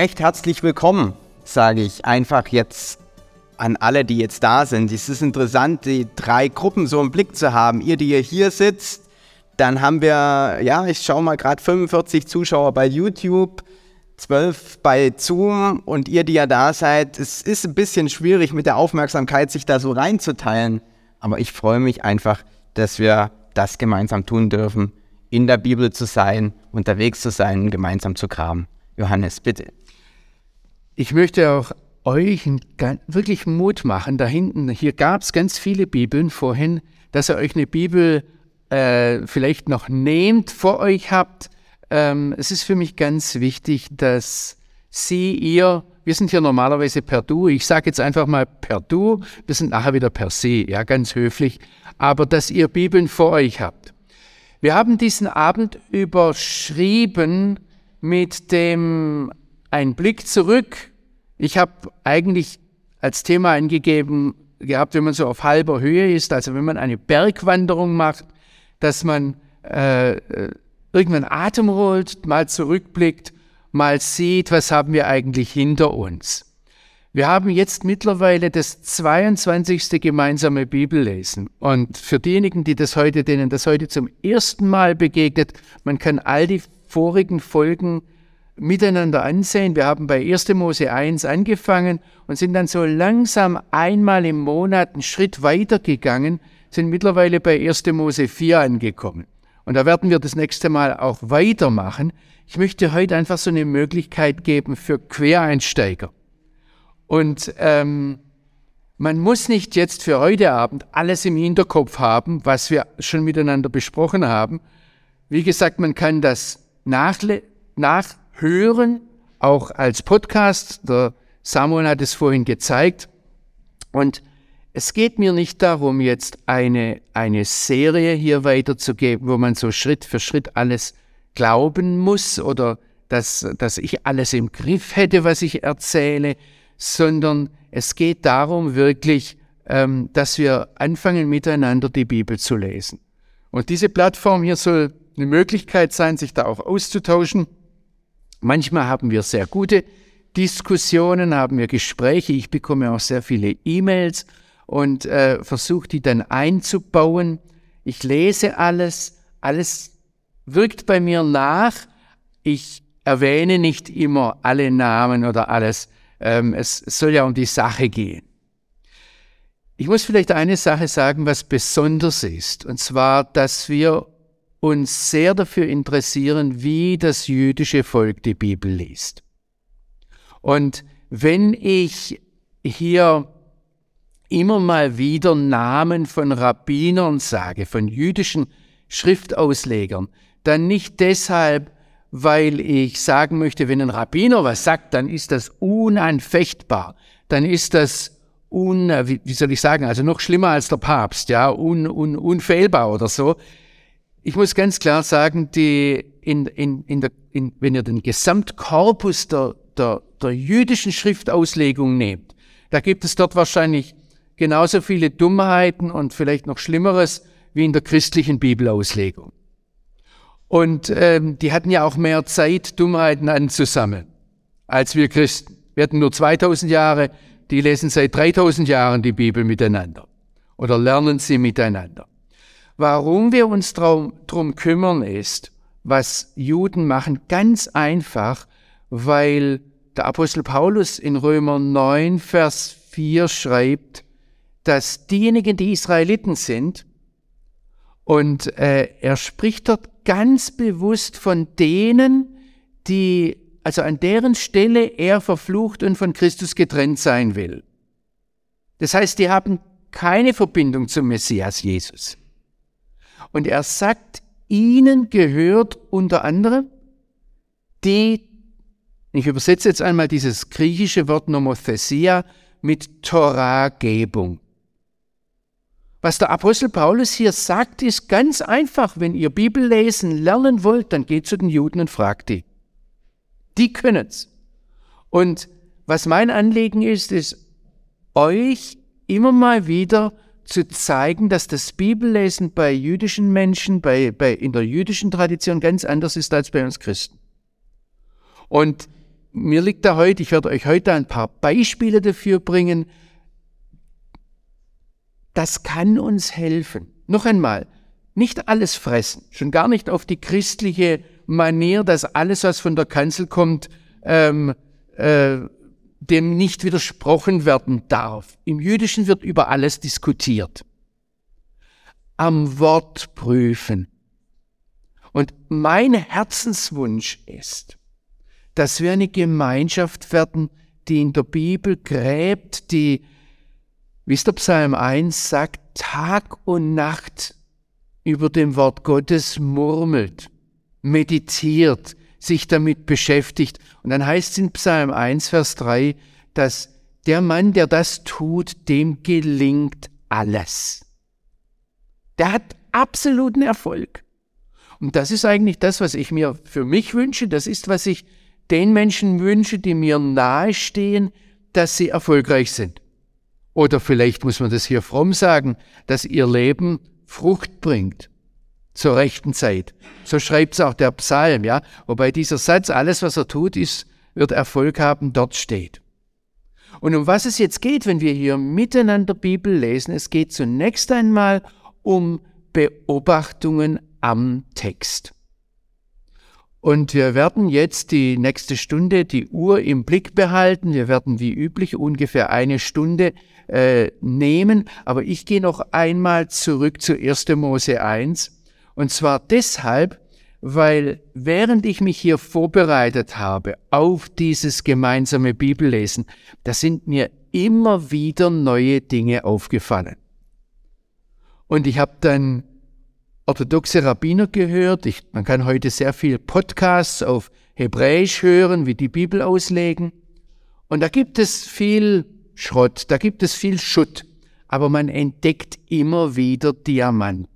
Recht herzlich willkommen, sage ich einfach jetzt an alle, die jetzt da sind. Es ist interessant, die drei Gruppen so im Blick zu haben. Ihr, die ihr hier sitzt, dann haben wir, ja, ich schaue mal gerade 45 Zuschauer bei YouTube, 12 bei Zoom und ihr, die ja da seid. Es ist ein bisschen schwierig mit der Aufmerksamkeit, sich da so reinzuteilen. Aber ich freue mich einfach, dass wir das gemeinsam tun dürfen, in der Bibel zu sein, unterwegs zu sein, gemeinsam zu graben. Johannes, bitte. Ich möchte auch euch wirklich Mut machen. Da hinten, hier gab es ganz viele Bibeln vorhin, dass ihr euch eine Bibel äh, vielleicht noch nehmt, vor euch habt. Ähm, es ist für mich ganz wichtig, dass Sie, ihr, wir sind hier normalerweise per Du, ich sage jetzt einfach mal per Du, wir sind nachher wieder per Sie, ja, ganz höflich, aber dass ihr Bibeln vor euch habt. Wir haben diesen Abend überschrieben mit dem Ein Blick zurück ich habe eigentlich als Thema eingegeben gehabt, wenn man so auf halber Höhe ist, also wenn man eine Bergwanderung macht, dass man äh, äh, irgendwann Atem holt, mal zurückblickt, mal sieht, was haben wir eigentlich hinter uns. Wir haben jetzt mittlerweile das 22. gemeinsame Bibellesen. Und für diejenigen, die das heute, denen das heute zum ersten Mal begegnet, man kann all die vorigen Folgen miteinander ansehen. Wir haben bei 1. Mose 1 angefangen und sind dann so langsam einmal im Monat einen Schritt weiter gegangen, sind mittlerweile bei 1. Mose 4 angekommen. Und da werden wir das nächste Mal auch weitermachen. Ich möchte heute einfach so eine Möglichkeit geben für Quereinsteiger. Und ähm, man muss nicht jetzt für heute Abend alles im Hinterkopf haben, was wir schon miteinander besprochen haben. Wie gesagt, man kann das nachle nach hören, auch als Podcast. Der Samuel hat es vorhin gezeigt. Und es geht mir nicht darum, jetzt eine, eine Serie hier weiterzugeben, wo man so Schritt für Schritt alles glauben muss oder dass, dass ich alles im Griff hätte, was ich erzähle, sondern es geht darum wirklich, ähm, dass wir anfangen miteinander die Bibel zu lesen. Und diese Plattform hier soll eine Möglichkeit sein, sich da auch auszutauschen. Manchmal haben wir sehr gute Diskussionen, haben wir Gespräche. Ich bekomme auch sehr viele E-Mails und äh, versuche die dann einzubauen. Ich lese alles, alles wirkt bei mir nach. Ich erwähne nicht immer alle Namen oder alles. Ähm, es soll ja um die Sache gehen. Ich muss vielleicht eine Sache sagen, was besonders ist, und zwar, dass wir uns sehr dafür interessieren, wie das jüdische Volk die Bibel liest. Und wenn ich hier immer mal wieder Namen von Rabbinern sage, von jüdischen Schriftauslegern, dann nicht deshalb, weil ich sagen möchte, wenn ein Rabbiner was sagt, dann ist das unanfechtbar, dann ist das un, wie soll ich sagen, also noch schlimmer als der Papst, ja, un, un, unfehlbar oder so, ich muss ganz klar sagen, die in, in, in der, in, wenn ihr den Gesamtkorpus der, der, der jüdischen Schriftauslegung nehmt, da gibt es dort wahrscheinlich genauso viele Dummheiten und vielleicht noch Schlimmeres wie in der christlichen Bibelauslegung. Und ähm, die hatten ja auch mehr Zeit, Dummheiten anzusammeln, als wir Christen. Wir hatten nur 2000 Jahre, die lesen seit 3000 Jahren die Bibel miteinander oder lernen sie miteinander. Warum wir uns darum drum kümmern ist, was Juden machen, ganz einfach, weil der Apostel Paulus in Römer 9, Vers 4 schreibt, dass diejenigen, die Israeliten sind, und äh, er spricht dort ganz bewusst von denen, die, also an deren Stelle er verflucht und von Christus getrennt sein will. Das heißt, die haben keine Verbindung zum Messias Jesus. Und er sagt, ihnen gehört unter anderem die, ich übersetze jetzt einmal dieses griechische Wort Nomothesia mit Torahgebung. Was der Apostel Paulus hier sagt, ist ganz einfach. Wenn ihr Bibel lesen lernen wollt, dann geht zu den Juden und fragt die. Die können's. Und was mein Anliegen ist, ist, euch immer mal wieder zu zeigen, dass das Bibellesen bei jüdischen Menschen, bei, bei, in der jüdischen Tradition ganz anders ist als bei uns Christen. Und mir liegt da heute, ich werde euch heute ein paar Beispiele dafür bringen. Das kann uns helfen. Noch einmal, nicht alles fressen, schon gar nicht auf die christliche Manier, dass alles, was von der Kanzel kommt, ähm, äh, dem nicht widersprochen werden darf. Im Jüdischen wird über alles diskutiert. Am Wort prüfen. Und mein Herzenswunsch ist, dass wir eine Gemeinschaft werden, die in der Bibel gräbt, die, wie es der Psalm 1 sagt, Tag und Nacht über dem Wort Gottes murmelt, meditiert, sich damit beschäftigt. Und dann heißt es in Psalm 1, Vers 3, dass der Mann, der das tut, dem gelingt alles. Der hat absoluten Erfolg. Und das ist eigentlich das, was ich mir für mich wünsche. Das ist, was ich den Menschen wünsche, die mir nahestehen, dass sie erfolgreich sind. Oder vielleicht muss man das hier fromm sagen, dass ihr Leben Frucht bringt zur rechten Zeit. So schreibt es auch der Psalm, ja. Wobei dieser Satz, alles was er tut, ist, wird Erfolg haben, dort steht. Und um was es jetzt geht, wenn wir hier miteinander Bibel lesen, es geht zunächst einmal um Beobachtungen am Text. Und wir werden jetzt die nächste Stunde die Uhr im Blick behalten. Wir werden wie üblich ungefähr eine Stunde äh, nehmen. Aber ich gehe noch einmal zurück zu 1. Mose 1. Und zwar deshalb, weil während ich mich hier vorbereitet habe auf dieses gemeinsame Bibellesen, da sind mir immer wieder neue Dinge aufgefallen. Und ich habe dann orthodoxe Rabbiner gehört. Ich, man kann heute sehr viel Podcasts auf Hebräisch hören, wie die Bibel auslegen. Und da gibt es viel Schrott, da gibt es viel Schutt, aber man entdeckt immer wieder Diamanten.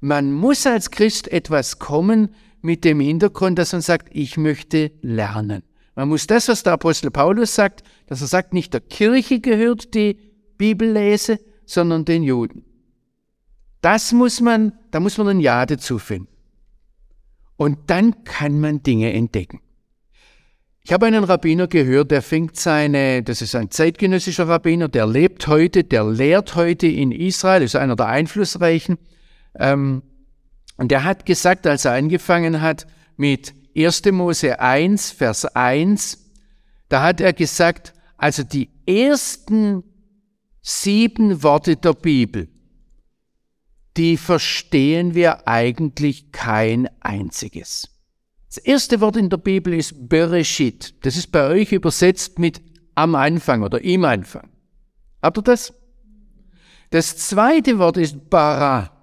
Man muss als Christ etwas kommen mit dem Hintergrund, dass man sagt, ich möchte lernen. Man muss das, was der Apostel Paulus sagt, dass er sagt, nicht der Kirche gehört die Bibellese, sondern den Juden. Das muss man, da muss man ein Ja dazu finden. Und dann kann man Dinge entdecken. Ich habe einen Rabbiner gehört, der fängt seine, das ist ein zeitgenössischer Rabbiner, der lebt heute, der lehrt heute in Israel, ist einer der einflussreichen. Ähm, und der hat gesagt, als er angefangen hat mit 1. Mose 1, Vers 1, da hat er gesagt, also die ersten sieben Worte der Bibel, die verstehen wir eigentlich kein einziges. Das erste Wort in der Bibel ist Bereshit. Das ist bei euch übersetzt mit am Anfang oder im Anfang. Habt ihr das? Das zweite Wort ist Bara.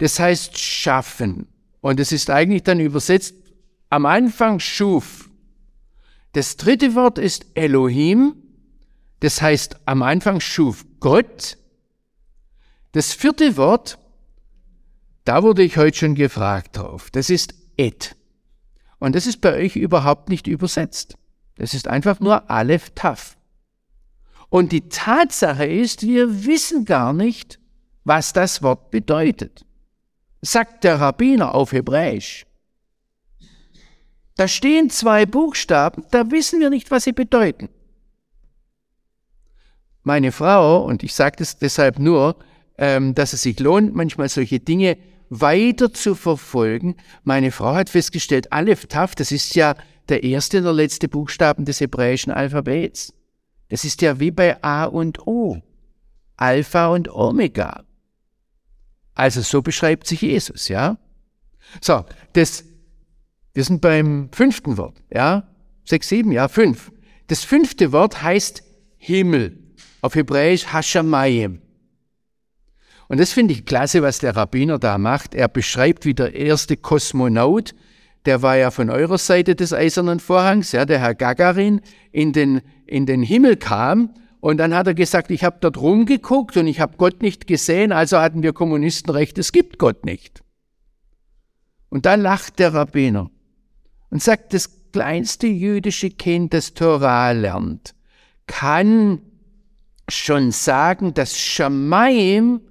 Das heißt schaffen. Und es ist eigentlich dann übersetzt am Anfang schuf. Das dritte Wort ist Elohim. Das heißt am Anfang schuf Gott. Das vierte Wort da wurde ich heute schon gefragt drauf. Das ist et. Und das ist bei euch überhaupt nicht übersetzt. Das ist einfach nur Aleph Taf. Und die Tatsache ist, wir wissen gar nicht, was das Wort bedeutet. Sagt der Rabbiner auf Hebräisch. Da stehen zwei Buchstaben, da wissen wir nicht, was sie bedeuten. Meine Frau, und ich sage das deshalb nur, ähm, dass es sich lohnt, manchmal solche Dinge weiter zu verfolgen. Meine Frau hat festgestellt, Aleph Taf, das ist ja der erste und der letzte Buchstaben des hebräischen Alphabets. Das ist ja wie bei A und O. Alpha und Omega. Also so beschreibt sich Jesus, ja? So, das, wir sind beim fünften Wort, ja? Sechs, sieben, ja, fünf. Das fünfte Wort heißt Himmel. Auf Hebräisch Hashamayim. Und das finde ich klasse, was der Rabbiner da macht. Er beschreibt, wie der erste Kosmonaut, der war ja von eurer Seite des Eisernen Vorhangs, ja, der Herr Gagarin, in den, in den Himmel kam. Und dann hat er gesagt, ich habe dort rumgeguckt und ich habe Gott nicht gesehen, also hatten wir Kommunisten recht, es gibt Gott nicht. Und dann lacht der Rabbiner und sagt, das kleinste jüdische Kind, das Torah lernt, kann schon sagen, dass Shamaim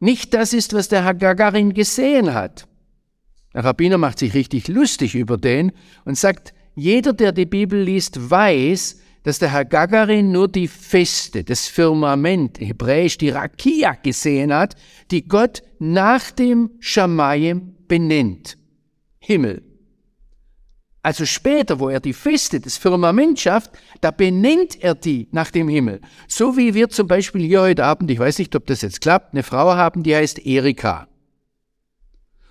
nicht das ist, was der Herr Gagarin gesehen hat. Der Rabbiner macht sich richtig lustig über den und sagt, jeder, der die Bibel liest, weiß, dass der Herr Gagarin nur die Feste, das Firmament, hebräisch die Rakia gesehen hat, die Gott nach dem Schamayim benennt. Himmel. Also später, wo er die Feste des Firmament schafft, da benennt er die nach dem Himmel. So wie wir zum Beispiel hier heute Abend, ich weiß nicht, ob das jetzt klappt, eine Frau haben, die heißt Erika.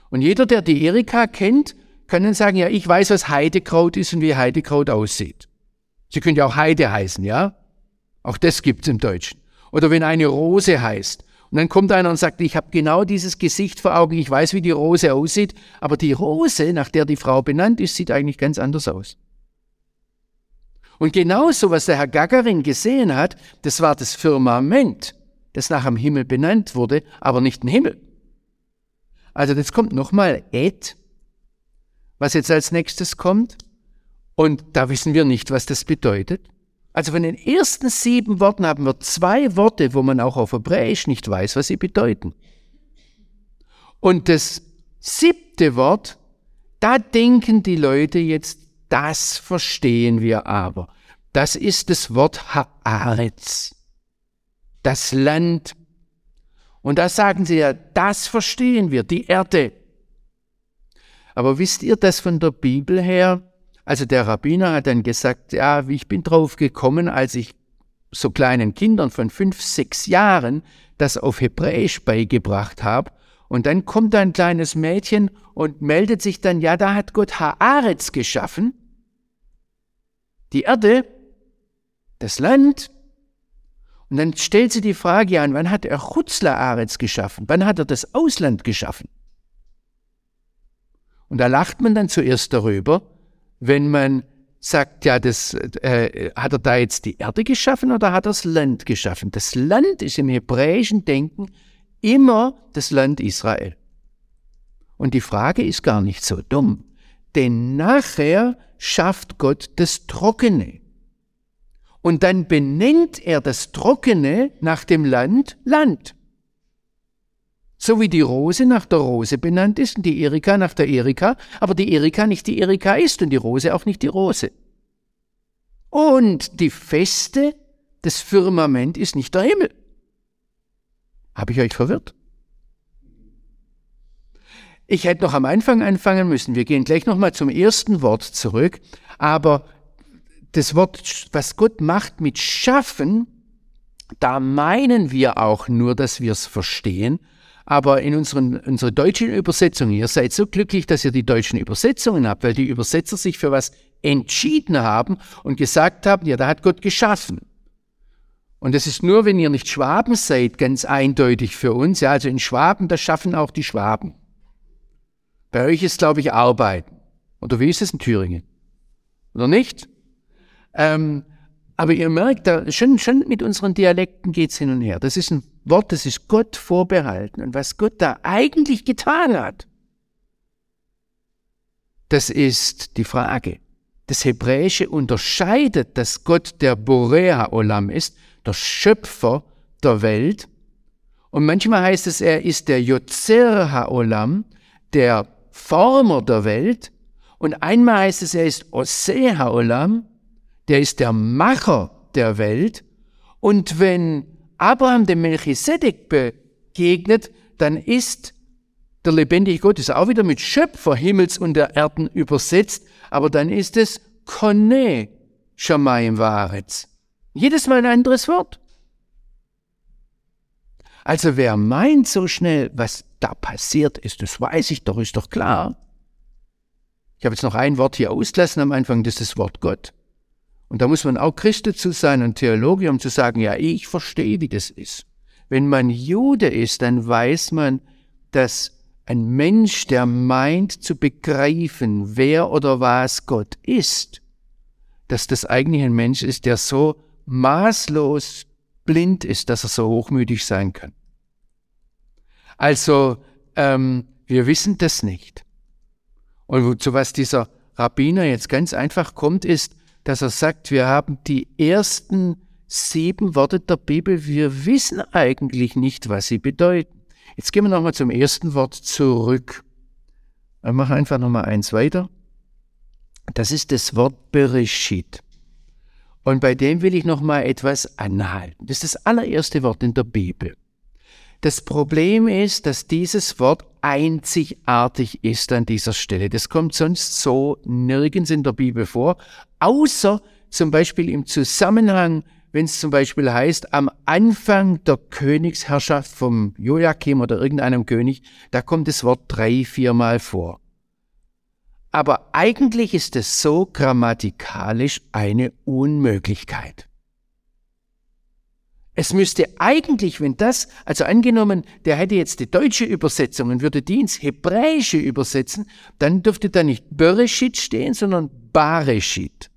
Und jeder, der die Erika kennt, kann dann sagen, ja, ich weiß, was Heidekraut ist und wie Heidekraut aussieht. Sie könnte ja auch Heide heißen, ja? Auch das gibt's im Deutschen. Oder wenn eine Rose heißt. Und dann kommt einer und sagt, ich habe genau dieses Gesicht vor Augen, ich weiß, wie die Rose aussieht, aber die Rose, nach der die Frau benannt ist, sieht eigentlich ganz anders aus. Und genauso, was der Herr Gagarin gesehen hat, das war das Firmament, das nach dem Himmel benannt wurde, aber nicht ein Himmel. Also jetzt kommt nochmal Et, was jetzt als nächstes kommt. Und da wissen wir nicht, was das bedeutet. Also von den ersten sieben Worten haben wir zwei Worte, wo man auch auf Hebräisch nicht weiß, was sie bedeuten. Und das siebte Wort, da denken die Leute jetzt, das verstehen wir aber. Das ist das Wort Haaretz, das Land. Und da sagen sie ja, das verstehen wir, die Erde. Aber wisst ihr das von der Bibel her? Also der Rabbiner hat dann gesagt, ja, ich bin drauf gekommen, als ich so kleinen Kindern von fünf, sechs Jahren das auf Hebräisch beigebracht habe. Und dann kommt ein kleines Mädchen und meldet sich dann, ja, da hat Gott Haaretz geschaffen, die Erde, das Land. Und dann stellt sie die Frage an, wann hat er Chutzla Aretz geschaffen? Wann hat er das Ausland geschaffen? Und da lacht man dann zuerst darüber, wenn man sagt, ja, das, äh, hat er da jetzt die Erde geschaffen oder hat er das Land geschaffen? Das Land ist im hebräischen Denken immer das Land Israel. Und die Frage ist gar nicht so dumm, denn nachher schafft Gott das Trockene. Und dann benennt er das Trockene nach dem Land Land. So wie die Rose nach der Rose benannt ist und die Erika nach der Erika, aber die Erika nicht die Erika ist und die Rose auch nicht die Rose. Und die Feste des Firmament ist nicht der Himmel. Habe ich euch verwirrt? Ich hätte noch am Anfang anfangen müssen. Wir gehen gleich nochmal zum ersten Wort zurück. Aber das Wort, was Gott macht mit Schaffen, da meinen wir auch nur, dass wir es verstehen aber in unseren, unserer deutschen Übersetzung, ihr seid so glücklich, dass ihr die deutschen Übersetzungen habt, weil die Übersetzer sich für was entschieden haben und gesagt haben, ja, da hat Gott geschaffen. Und das ist nur, wenn ihr nicht Schwaben seid, ganz eindeutig für uns. Ja, also in Schwaben, da schaffen auch die Schwaben. Bei euch ist, glaube ich, Arbeiten. Oder wie ist es in Thüringen? Oder nicht? Ähm, aber ihr merkt, da, schon, schon mit unseren Dialekten geht's hin und her. Das ist ein Wort, das ist Gott vorbehalten. Und was Gott da eigentlich getan hat, das ist die Frage. Das Hebräische unterscheidet, dass Gott der Borea Olam ist, der Schöpfer der Welt. Und manchmal heißt es, er ist der Yotzer HaOlam, der Former der Welt. Und einmal heißt es, er ist Ose HaOlam, der ist der Macher der Welt. Und wenn Abraham dem Melchisedek begegnet, dann ist der lebendige Gott, ist auch wieder mit Schöpfer Himmels und der Erden übersetzt, aber dann ist es Kone Shamayim Varetz. Jedes Mal ein anderes Wort. Also wer meint so schnell, was da passiert ist, das weiß ich doch, ist doch klar. Ich habe jetzt noch ein Wort hier ausgelassen am Anfang, das ist das Wort Gott. Und da muss man auch Christ dazu sein und Theologe, um zu sagen, ja, ich verstehe, wie das ist. Wenn man Jude ist, dann weiß man, dass ein Mensch, der meint zu begreifen, wer oder was Gott ist, dass das eigentlich ein Mensch ist, der so maßlos blind ist, dass er so hochmütig sein kann. Also, ähm, wir wissen das nicht. Und zu was dieser Rabbiner jetzt ganz einfach kommt, ist, dass er sagt, wir haben die ersten sieben Worte der Bibel, wir wissen eigentlich nicht, was sie bedeuten. Jetzt gehen wir nochmal zum ersten Wort zurück. Wir machen einfach nochmal eins weiter. Das ist das Wort Bereshit. Und bei dem will ich noch mal etwas anhalten. Das ist das allererste Wort in der Bibel. Das Problem ist, dass dieses Wort einzigartig ist an dieser Stelle. Das kommt sonst so nirgends in der Bibel vor, außer zum Beispiel im Zusammenhang, wenn es zum Beispiel heißt, am Anfang der Königsherrschaft vom Joachim oder irgendeinem König, da kommt das Wort drei, viermal vor. Aber eigentlich ist es so grammatikalisch eine Unmöglichkeit. Es müsste eigentlich, wenn das, also angenommen, der hätte jetzt die deutsche Übersetzung und würde die ins Hebräische übersetzen, dann dürfte da nicht Bereshit stehen, sondern Bareshit.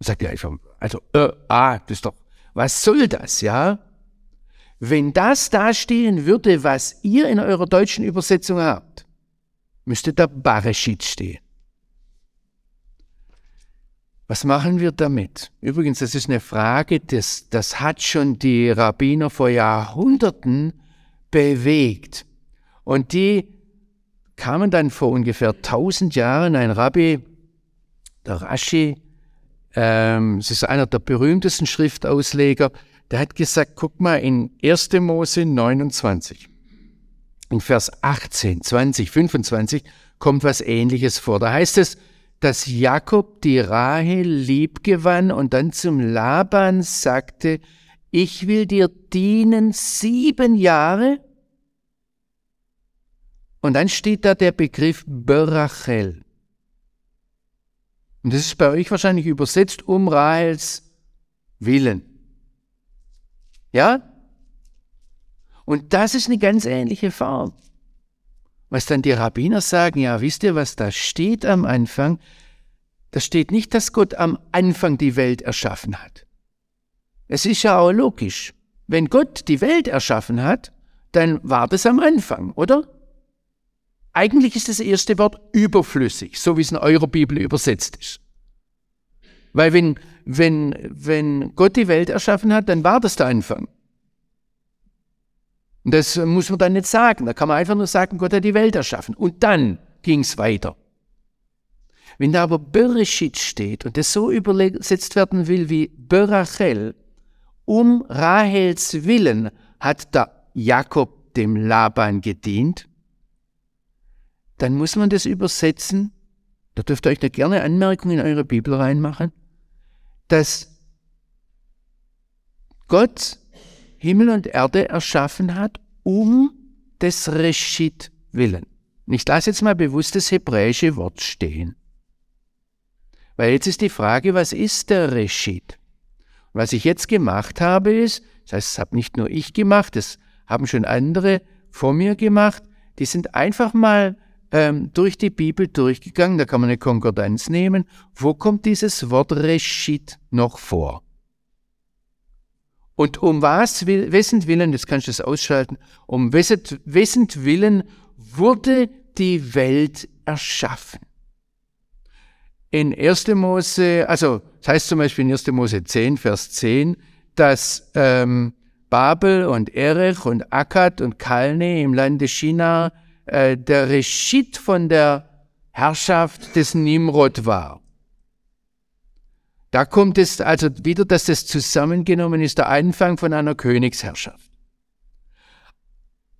Sagt er einfach, also, äh, ah, das ist doch, was soll das, ja? Wenn das da stehen würde, was ihr in eurer deutschen Übersetzung habt, müsste da Bareshit stehen. Was machen wir damit? Übrigens, das ist eine Frage, das, das hat schon die Rabbiner vor Jahrhunderten bewegt. Und die kamen dann vor ungefähr 1000 Jahren, ein Rabbi, der Rashi, ähm, es ist einer der berühmtesten Schriftausleger, der hat gesagt, guck mal, in 1. Mose 29, in Vers 18, 20, 25 kommt was ähnliches vor. Da heißt es, dass Jakob die Rahel liebgewann und dann zum Laban sagte, ich will dir dienen sieben Jahre. Und dann steht da der Begriff Berachel. Und das ist bei euch wahrscheinlich übersetzt um Rahels Willen. Ja? Und das ist eine ganz ähnliche Form. Was dann die Rabbiner sagen, ja, wisst ihr, was da steht am Anfang? Da steht nicht, dass Gott am Anfang die Welt erschaffen hat. Es ist ja auch logisch. Wenn Gott die Welt erschaffen hat, dann war das am Anfang, oder? Eigentlich ist das erste Wort überflüssig, so wie es in eurer Bibel übersetzt ist. Weil wenn, wenn, wenn Gott die Welt erschaffen hat, dann war das der Anfang. Und das muss man dann nicht sagen. Da kann man einfach nur sagen, Gott hat die Welt erschaffen. Und dann ging es weiter. Wenn da aber Bereshit steht und das so übersetzt werden will wie Berachel, um Rahels Willen hat der Jakob dem Laban gedient, dann muss man das übersetzen, da dürft ihr euch da gerne Anmerkungen in eure Bibel reinmachen, dass Gott Himmel und Erde erschaffen hat, um des Reschit willen. Ich lasse jetzt mal bewusst das hebräische Wort stehen. Weil jetzt ist die Frage, was ist der Reschit? was ich jetzt gemacht habe, ist, das heißt, das habe nicht nur ich gemacht, das haben schon andere vor mir gemacht, die sind einfach mal ähm, durch die Bibel durchgegangen, da kann man eine Konkordanz nehmen, wo kommt dieses Wort Reschit noch vor? Und um was, wessen Willen, jetzt kannst du das ausschalten, um wessen, wessen Willen wurde die Welt erschaffen? In 1. Mose, also das heißt zum Beispiel in 1. Mose 10, Vers 10, dass ähm, Babel und Erech und Akkad und Kalne im Lande China äh, der Reschit von der Herrschaft des Nimrod war. Da kommt es also wieder, dass das zusammengenommen ist, der Anfang von einer Königsherrschaft.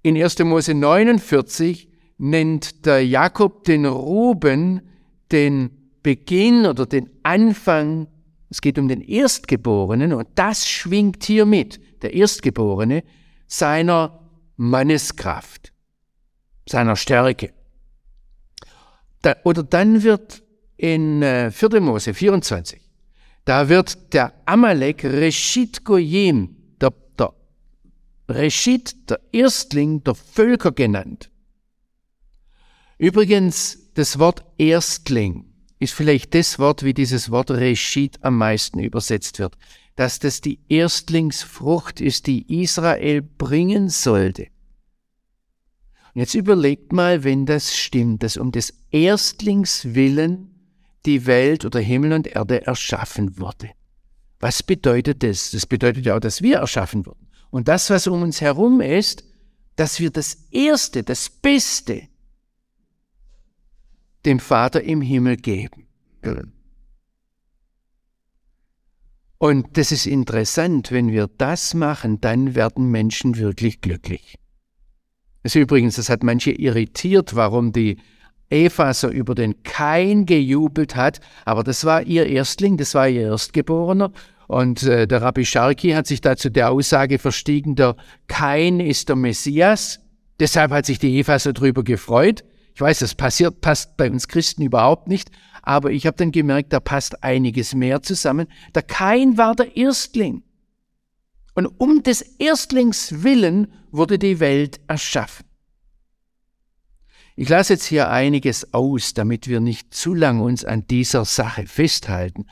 In 1. Mose 49 nennt der Jakob den Ruben den Beginn oder den Anfang, es geht um den Erstgeborenen und das schwingt hier mit, der Erstgeborene, seiner Manneskraft, seiner Stärke. Da, oder dann wird in äh, 4. Mose 24 da wird der Amalek Reshit Goyim, der, der Reshit, der Erstling der Völker genannt. Übrigens, das Wort Erstling ist vielleicht das Wort, wie dieses Wort Reshit am meisten übersetzt wird, dass das die Erstlingsfrucht ist, die Israel bringen sollte. Und jetzt überlegt mal, wenn das stimmt, dass um des Erstlings willen die Welt oder Himmel und Erde erschaffen wurde. Was bedeutet das? Das bedeutet ja auch, dass wir erschaffen wurden. Und das, was um uns herum ist, dass wir das Erste, das Beste dem Vater im Himmel geben. Und das ist interessant, wenn wir das machen, dann werden Menschen wirklich glücklich. Das ist übrigens, das hat manche irritiert, warum die Eva so über den Kain gejubelt hat, aber das war ihr Erstling, das war ihr Erstgeborener. Und äh, der Rabbi Sharki hat sich dazu der Aussage verstiegen, der Kain ist der Messias. Deshalb hat sich die Eva so drüber gefreut. Ich weiß, das passiert, passt bei uns Christen überhaupt nicht, aber ich habe dann gemerkt, da passt einiges mehr zusammen. Der Kain war der Erstling. Und um des Erstlings willen wurde die Welt erschaffen. Ich lasse jetzt hier einiges aus, damit wir nicht zu lang uns an dieser Sache festhalten.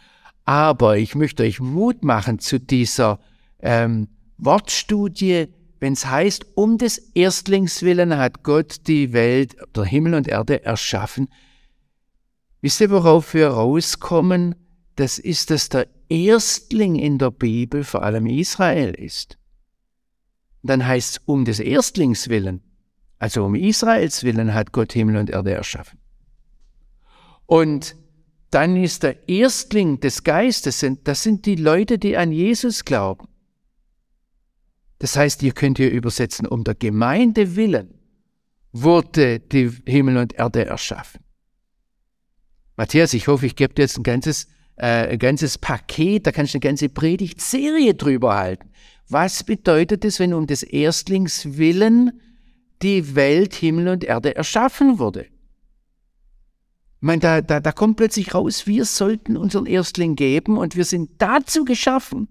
Aber ich möchte euch Mut machen zu dieser ähm, Wortstudie, wenn es heißt, um des Erstlings willen hat Gott die Welt, der Himmel und Erde erschaffen. Wisst ihr, worauf wir rauskommen? Das ist, dass der Erstling in der Bibel vor allem Israel ist. Dann heißt es, um des Erstlings willen, also um Israels willen hat Gott Himmel und Erde erschaffen. Und dann ist der Erstling des Geistes, das sind die Leute, die an Jesus glauben. Das heißt, ihr könnt hier übersetzen, um der Gemeinde willen wurde die Himmel und Erde erschaffen. Matthias, ich hoffe, ich gebe dir jetzt ein ganzes, äh, ein ganzes Paket, da kannst du eine ganze Predigtserie drüber halten. Was bedeutet es, wenn um des Erstlings willen die Welt, Himmel und Erde erschaffen wurde? Ich meine, da, da, da kommt plötzlich raus, wir sollten unseren Erstling geben und wir sind dazu geschaffen,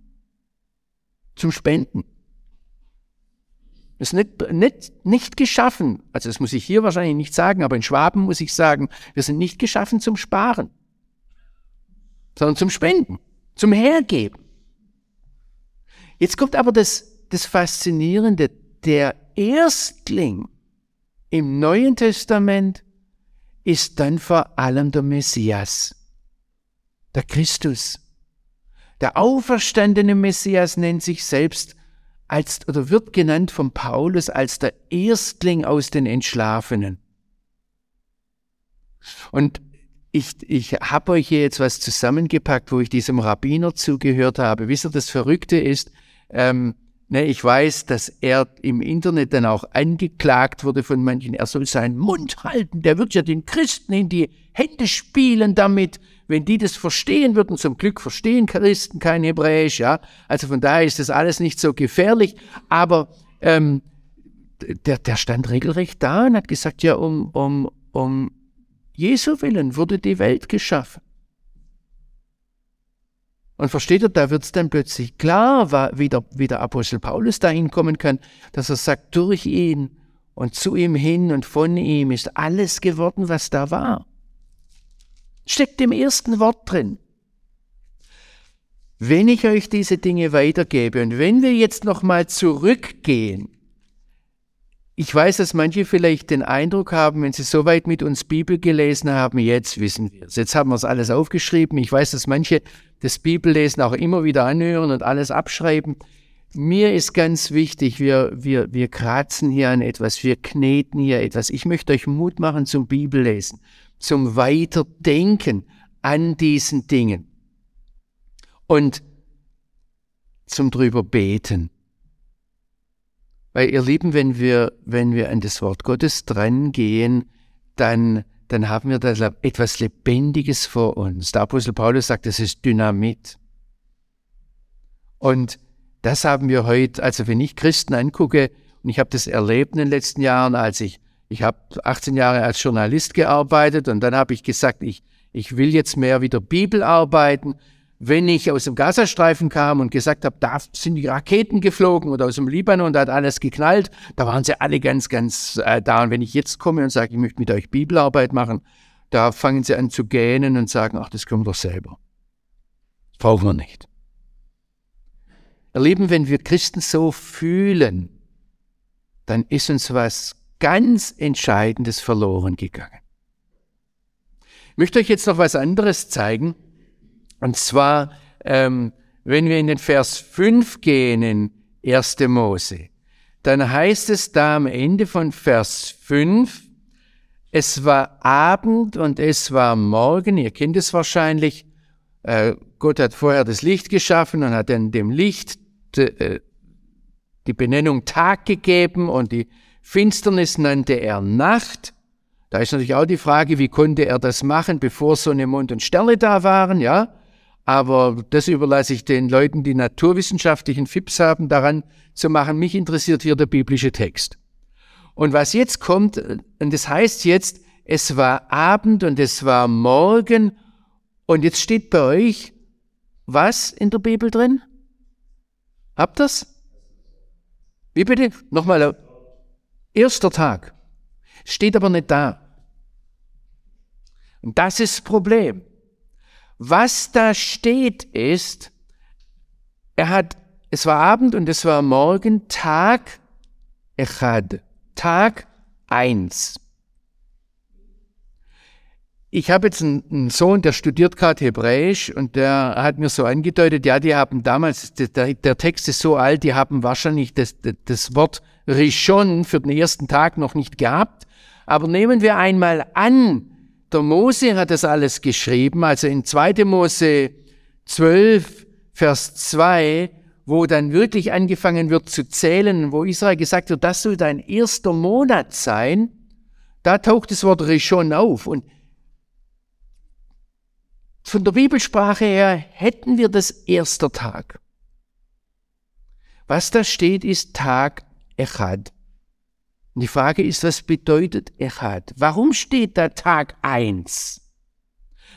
zum Spenden. Das ist nicht, nicht, nicht geschaffen, also das muss ich hier wahrscheinlich nicht sagen, aber in Schwaben muss ich sagen, wir sind nicht geschaffen zum Sparen, sondern zum Spenden, zum Hergeben. Jetzt kommt aber das, das Faszinierende, der Erstling im Neuen Testament ist dann vor allem der Messias, der Christus. Der auferstandene Messias nennt sich selbst als oder wird genannt von Paulus als der Erstling aus den Entschlafenen. Und ich, ich habe euch hier jetzt was zusammengepackt, wo ich diesem Rabbiner zugehört habe. Wisst ihr, das Verrückte ist, ähm, Ne, ich weiß, dass er im Internet dann auch angeklagt wurde von manchen, er soll seinen Mund halten, der wird ja den Christen in die Hände spielen damit, wenn die das verstehen würden. Zum Glück verstehen Christen kein Hebräisch, ja. Also von daher ist das alles nicht so gefährlich, aber ähm, der, der stand regelrecht da und hat gesagt, ja, um, um, um Jesu willen wurde die Welt geschaffen. Und versteht ihr, da wird es dann plötzlich klar, wie der, wie der Apostel Paulus dahin kommen kann, dass er sagt, durch ihn und zu ihm hin und von ihm ist alles geworden, was da war. Steckt im ersten Wort drin. Wenn ich euch diese Dinge weitergebe und wenn wir jetzt nochmal zurückgehen ich weiß, dass manche vielleicht den Eindruck haben, wenn sie so weit mit uns Bibel gelesen haben, jetzt wissen wir es. Jetzt haben wir es alles aufgeschrieben. Ich weiß, dass manche das Bibellesen auch immer wieder anhören und alles abschreiben. Mir ist ganz wichtig, wir, wir, wir kratzen hier an etwas, wir kneten hier etwas. Ich möchte euch Mut machen zum Bibellesen, zum Weiterdenken an diesen Dingen und zum drüber beten. Weil ihr Lieben, wenn wir, wenn wir an das Wort Gottes dran gehen, dann, dann haben wir da etwas Lebendiges vor uns. Der Apostel Paulus sagt, das ist Dynamit. Und das haben wir heute, also wenn ich Christen angucke, und ich habe das erlebt in den letzten Jahren, als ich, ich habe 18 Jahre als Journalist gearbeitet und dann habe ich gesagt, ich, ich will jetzt mehr wieder Bibel arbeiten wenn ich aus dem Gazastreifen kam und gesagt habe, da sind die Raketen geflogen oder aus dem Libanon, da hat alles geknallt, da waren sie alle ganz, ganz äh, da. Und wenn ich jetzt komme und sage, ich möchte mit euch Bibelarbeit machen, da fangen sie an zu gähnen und sagen, ach, das können wir doch selber. Das brauchen wir nicht. Erleben, wenn wir Christen so fühlen, dann ist uns was ganz Entscheidendes verloren gegangen. Ich möchte euch jetzt noch was anderes zeigen. Und zwar, ähm, wenn wir in den Vers 5 gehen in 1. Mose, dann heißt es da am Ende von Vers 5, Es war Abend und es war Morgen, ihr kennt es wahrscheinlich. Äh, Gott hat vorher das Licht geschaffen und hat dann dem Licht äh, die Benennung Tag gegeben und die Finsternis nannte er Nacht. Da ist natürlich auch die Frage, wie konnte er das machen, bevor Sonne, Mond und Sterne da waren, ja? Aber das überlasse ich den Leuten, die naturwissenschaftlichen Fips haben, daran zu machen. Mich interessiert hier der biblische Text. Und was jetzt kommt, und das heißt jetzt, es war Abend und es war Morgen und jetzt steht bei euch was in der Bibel drin? Habt ihr's? Wie bitte? Nochmal. Erster Tag. Steht aber nicht da. Und das ist das Problem. Was da steht ist, er hat, es war Abend und es war Morgen, Tag Echad, Tag eins. Ich habe jetzt einen, Sohn, der studiert gerade Hebräisch und der hat mir so angedeutet, ja, die haben damals, der, der Text ist so alt, die haben wahrscheinlich das, das Wort Rishon für den ersten Tag noch nicht gehabt. Aber nehmen wir einmal an, der Mose hat das alles geschrieben, also in 2. Mose 12, Vers 2, wo dann wirklich angefangen wird zu zählen, wo Israel gesagt wird, das soll dein erster Monat sein, da taucht das Wort Rishon auf. Und von der Bibelsprache her hätten wir das erster Tag. Was da steht, ist Tag Echad. Und die Frage ist, was bedeutet Echad? Warum steht da Tag eins?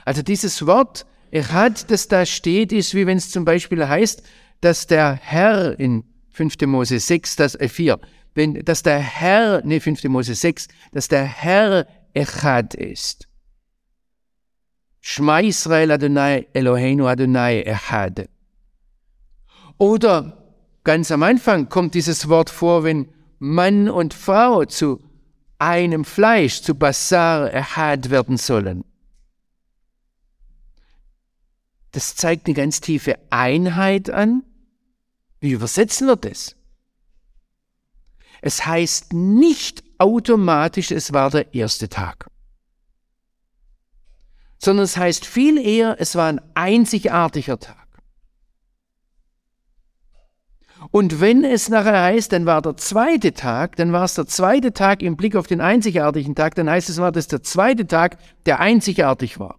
Also dieses Wort Echad, das da steht, ist wie wenn es zum Beispiel heißt, dass der Herr in 5. Mose 6, das, äh 4, wenn, dass der Herr, nee, 5. Mose 6, dass der Herr Echad ist. Shma Israel Adonai Eloheinu Adonai Echad. Oder ganz am Anfang kommt dieses Wort vor, wenn Mann und Frau zu einem Fleisch, zu Basar erhart werden sollen. Das zeigt eine ganz tiefe Einheit an. Wie übersetzen wir das? Es heißt nicht automatisch, es war der erste Tag, sondern es heißt viel eher, es war ein einzigartiger Tag. Und wenn es nachher heißt, dann war der zweite Tag, dann war es der zweite Tag im Blick auf den einzigartigen Tag, dann heißt es, war das der zweite Tag, der einzigartig war.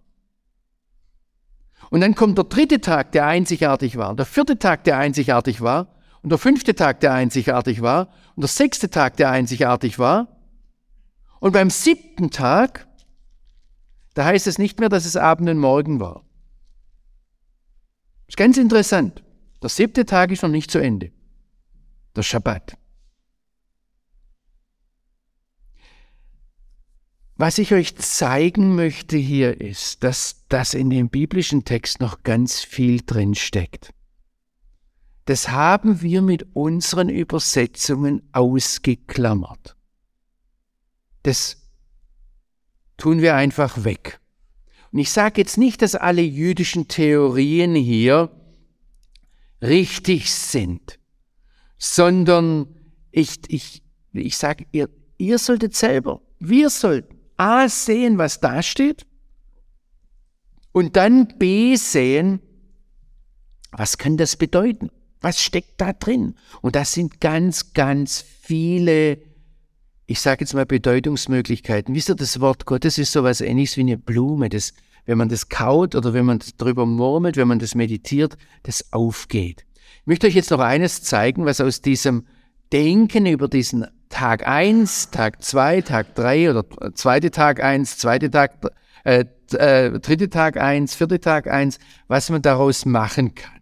Und dann kommt der dritte Tag, der einzigartig war, der vierte Tag, der einzigartig war, und der fünfte Tag, der einzigartig war, und der sechste Tag, der einzigartig war. Und beim siebten Tag, da heißt es nicht mehr, dass es Abend und Morgen war. Ist ganz interessant. Der siebte Tag ist noch nicht zu Ende. Der Schabbat. Was ich euch zeigen möchte hier ist, dass das in dem biblischen Text noch ganz viel drin steckt. Das haben wir mit unseren Übersetzungen ausgeklammert. Das tun wir einfach weg. Und ich sage jetzt nicht, dass alle jüdischen Theorien hier richtig sind, sondern ich, ich, ich sage, ihr, ihr solltet selber, wir sollten A sehen, was da steht und dann B sehen, was kann das bedeuten? Was steckt da drin? Und das sind ganz, ganz viele, ich sage jetzt mal Bedeutungsmöglichkeiten. Wisst ihr, das Wort Gottes ist sowas ähnliches wie eine Blume, das wenn man das kaut oder wenn man darüber murmelt, wenn man das meditiert, das aufgeht. Ich möchte euch jetzt noch eines zeigen, was aus diesem Denken über diesen Tag 1, Tag 2, Tag 3 oder zweite Tag 1, zweite Tag, äh, äh, dritte Tag 1, vierte Tag 1, was man daraus machen kann.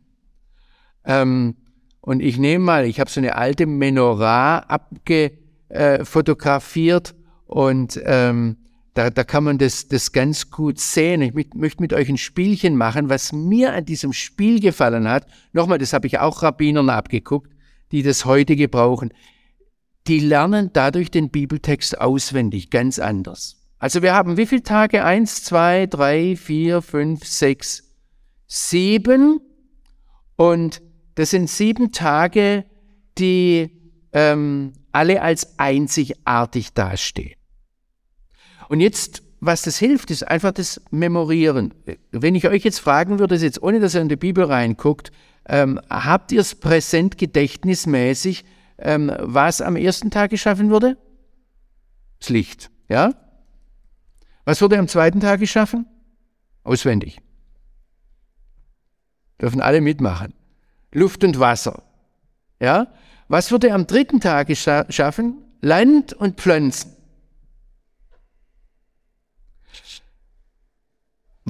Ähm, und ich nehme mal, ich habe so eine alte Menorah abgefotografiert äh, und ähm, da, da kann man das, das ganz gut sehen. Ich möchte mit euch ein Spielchen machen, was mir an diesem Spiel gefallen hat. Nochmal, das habe ich auch Rabbinern abgeguckt, die das heute gebrauchen. Die lernen dadurch den Bibeltext auswendig, ganz anders. Also wir haben wie viele Tage? Eins, zwei, drei, vier, fünf, sechs, sieben. Und das sind sieben Tage, die ähm, alle als einzigartig dastehen. Und jetzt, was das hilft, ist einfach das Memorieren. Wenn ich euch jetzt fragen würde, jetzt ohne dass ihr in die Bibel reinguckt, ähm, habt ihr es präsent gedächtnismäßig, ähm, was am ersten Tag geschaffen wurde? Das Licht, ja? Was wurde am zweiten Tag geschaffen? Auswendig. Dürfen alle mitmachen. Luft und Wasser. Ja? Was wurde am dritten Tag geschaffen? Land und Pflanzen.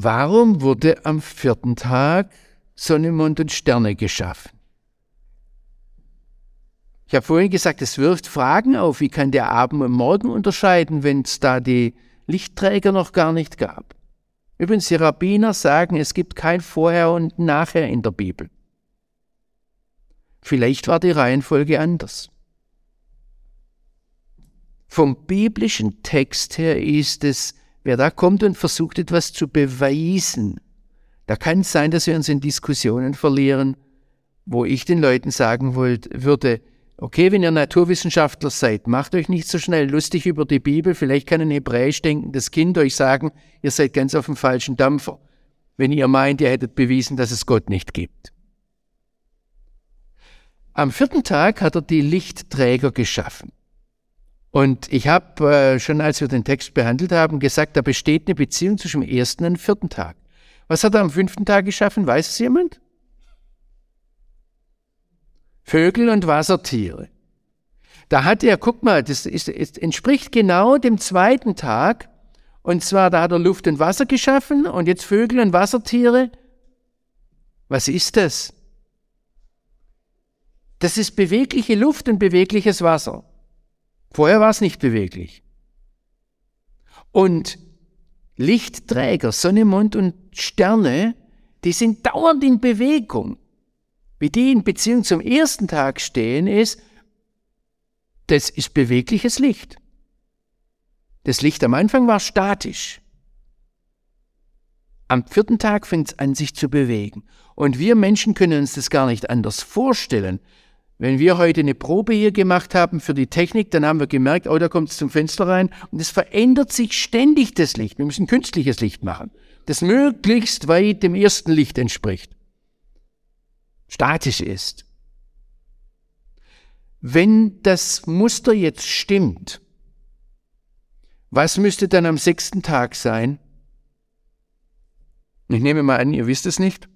Warum wurde am vierten Tag Sonne, Mond und Sterne geschaffen? Ich habe vorhin gesagt, es wirft Fragen auf. Wie kann der Abend und Morgen unterscheiden, wenn es da die Lichtträger noch gar nicht gab? Übrigens, die Rabbiner sagen, es gibt kein Vorher und Nachher in der Bibel. Vielleicht war die Reihenfolge anders. Vom biblischen Text her ist es, wer da kommt und versucht etwas zu beweisen, da kann es sein, dass wir uns in Diskussionen verlieren, wo ich den Leuten sagen wollte, würde, okay, wenn ihr Naturwissenschaftler seid, macht euch nicht so schnell lustig über die Bibel, vielleicht kann ein hebräisch denkendes Kind euch sagen, ihr seid ganz auf dem falschen Dampfer, wenn ihr meint, ihr hättet bewiesen, dass es Gott nicht gibt. Am vierten Tag hat er die Lichtträger geschaffen. Und ich habe äh, schon, als wir den Text behandelt haben, gesagt, da besteht eine Beziehung zwischen dem ersten und dem vierten Tag. Was hat er am fünften Tag geschaffen? Weiß es jemand? Vögel und Wassertiere. Da hat er, guck mal, das ist, ist, entspricht genau dem zweiten Tag. Und zwar, da hat er Luft und Wasser geschaffen und jetzt Vögel und Wassertiere. Was ist das? Das ist bewegliche Luft und bewegliches Wasser. Vorher war es nicht beweglich. Und Lichtträger, Sonne, Mond und Sterne, die sind dauernd in Bewegung. Wie die in Beziehung zum ersten Tag stehen, ist, das ist bewegliches Licht. Das Licht am Anfang war statisch. Am vierten Tag fängt es an, sich zu bewegen. Und wir Menschen können uns das gar nicht anders vorstellen. Wenn wir heute eine Probe hier gemacht haben für die Technik, dann haben wir gemerkt, oh, da kommt es zum Fenster rein und es verändert sich ständig das Licht. Wir müssen künstliches Licht machen, das möglichst weit dem ersten Licht entspricht, statisch ist. Wenn das Muster jetzt stimmt, was müsste dann am sechsten Tag sein? Ich nehme mal an, ihr wisst es nicht.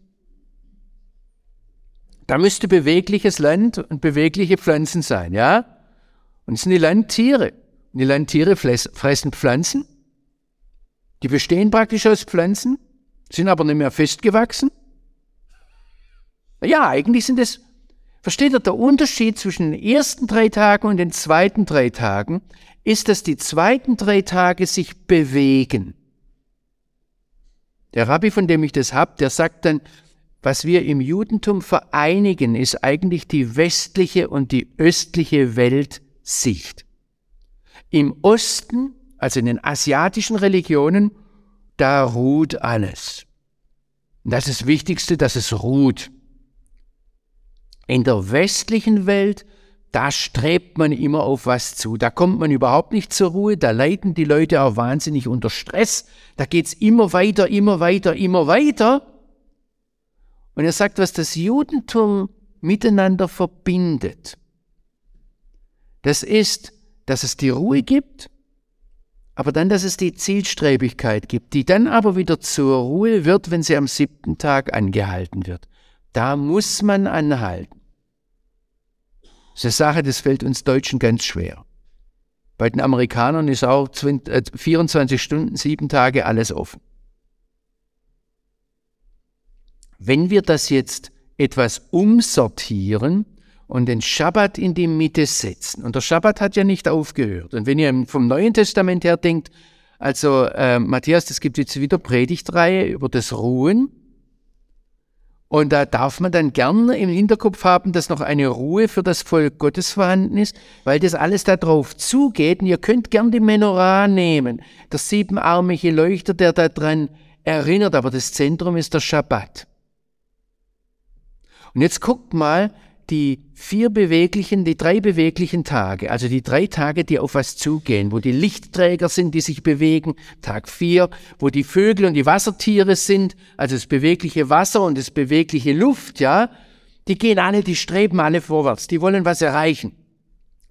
Da müsste bewegliches Land und bewegliche Pflanzen sein, ja? Und es sind die Landtiere. Und die Landtiere fressen Pflanzen. Die bestehen praktisch aus Pflanzen, sind aber nicht mehr festgewachsen. Ja, eigentlich sind es, versteht ihr, der Unterschied zwischen den ersten drei Tagen und den zweiten drei Tagen ist, dass die zweiten drei Tage sich bewegen. Der Rabbi, von dem ich das hab, der sagt dann, was wir im Judentum vereinigen, ist eigentlich die westliche und die östliche Weltsicht. Im Osten, also in den asiatischen Religionen, da ruht alles. Das ist das Wichtigste, dass es ruht. In der westlichen Welt, da strebt man immer auf was zu. Da kommt man überhaupt nicht zur Ruhe, da leiden die Leute auch wahnsinnig unter Stress. Da geht's immer weiter, immer weiter, immer weiter. Und er sagt, was das Judentum miteinander verbindet, das ist, dass es die Ruhe gibt, aber dann, dass es die Zielstrebigkeit gibt, die dann aber wieder zur Ruhe wird, wenn sie am siebten Tag angehalten wird. Da muss man anhalten. Das ist eine Sache, das fällt uns Deutschen ganz schwer. Bei den Amerikanern ist auch 24 äh, Stunden, sieben Tage alles offen. Wenn wir das jetzt etwas umsortieren und den Schabbat in die Mitte setzen, und der Schabbat hat ja nicht aufgehört, und wenn ihr vom Neuen Testament her denkt, also äh, Matthias, es gibt jetzt wieder Predigtreihe über das Ruhen, und da darf man dann gerne im Hinterkopf haben, dass noch eine Ruhe für das Volk Gottes vorhanden ist, weil das alles darauf zugeht. Und ihr könnt gern die Menorah nehmen, der siebenarmige Leuchter, der daran erinnert, aber das Zentrum ist der Schabbat. Und jetzt guckt mal, die vier beweglichen, die drei beweglichen Tage, also die drei Tage, die auf was zugehen, wo die Lichtträger sind, die sich bewegen, Tag vier, wo die Vögel und die Wassertiere sind, also das bewegliche Wasser und das bewegliche Luft, ja, die gehen alle, die streben alle vorwärts, die wollen was erreichen.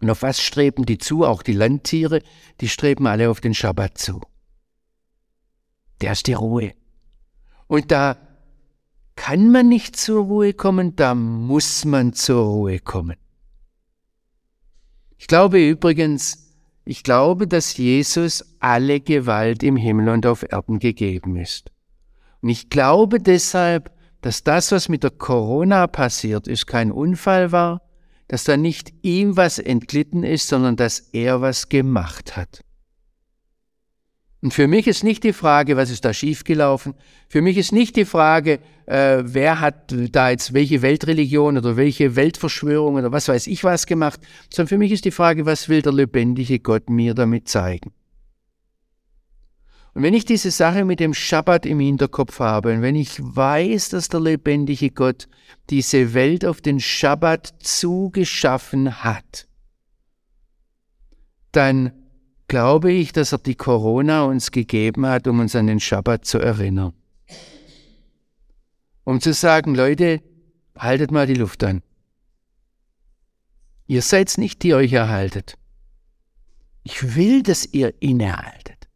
Und auf was streben die zu? Auch die Landtiere, die streben alle auf den Schabbat zu. Der ist die Ruhe. Und da kann man nicht zur Ruhe kommen, da muss man zur Ruhe kommen. Ich glaube übrigens, ich glaube, dass Jesus alle Gewalt im Himmel und auf Erden gegeben ist. Und ich glaube deshalb, dass das, was mit der Corona passiert ist, kein Unfall war, dass da nicht ihm was entglitten ist, sondern dass er was gemacht hat. Und für mich ist nicht die Frage, was ist da schiefgelaufen. Für mich ist nicht die Frage, äh, wer hat da jetzt welche Weltreligion oder welche Weltverschwörung oder was weiß ich was gemacht, sondern für mich ist die Frage, was will der lebendige Gott mir damit zeigen. Und wenn ich diese Sache mit dem Schabbat im Hinterkopf habe und wenn ich weiß, dass der lebendige Gott diese Welt auf den Schabbat zugeschaffen hat, dann glaube ich, dass er die Corona uns gegeben hat, um uns an den Schabbat zu erinnern. Um zu sagen, Leute, haltet mal die Luft an. Ihr seid nicht, die euch erhaltet. Ich will, dass ihr innehaltet.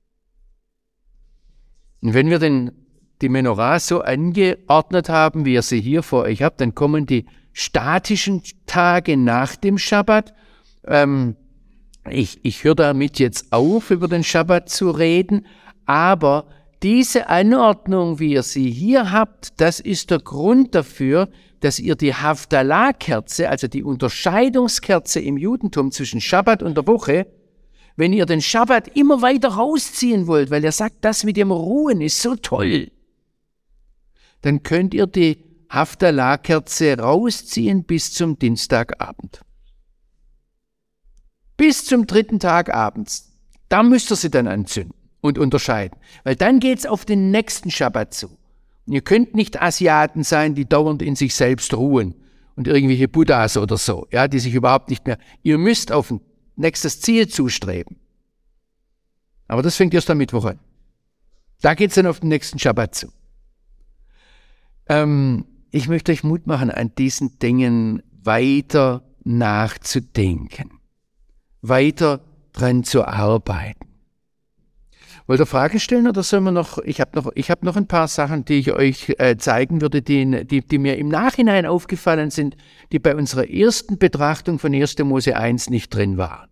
Und wenn wir den, die Menorah so angeordnet haben, wie ihr sie hier vor euch habt, dann kommen die statischen Tage nach dem Schabbat. Ähm, ich, ich höre damit jetzt auf, über den Schabbat zu reden, aber diese Anordnung, wie ihr sie hier habt, das ist der Grund dafür, dass ihr die Haftalah-Kerze, also die Unterscheidungskerze im Judentum zwischen Schabbat und der Woche, wenn ihr den Schabbat immer weiter rausziehen wollt, weil er sagt, das mit dem Ruhen ist so toll, dann könnt ihr die Haftalah-Kerze rausziehen bis zum Dienstagabend bis zum dritten Tag abends. Da müsst ihr sie dann anzünden und unterscheiden, weil dann geht's auf den nächsten Schabbat zu. Und ihr könnt nicht Asiaten sein, die dauernd in sich selbst ruhen und irgendwelche Buddhas oder so, ja, die sich überhaupt nicht mehr. Ihr müsst auf ein nächstes Ziel zustreben. Aber das fängt erst am Mittwoch an. Da geht's dann auf den nächsten Schabbat zu. Ähm, ich möchte euch Mut machen, an diesen Dingen weiter nachzudenken weiter dran zu arbeiten. Wollt ihr Fragen stellen oder sollen wir noch, ich habe noch, ich habe noch ein paar Sachen, die ich euch äh, zeigen würde, die, die, die mir im Nachhinein aufgefallen sind, die bei unserer ersten Betrachtung von 1. Mose 1 nicht drin waren.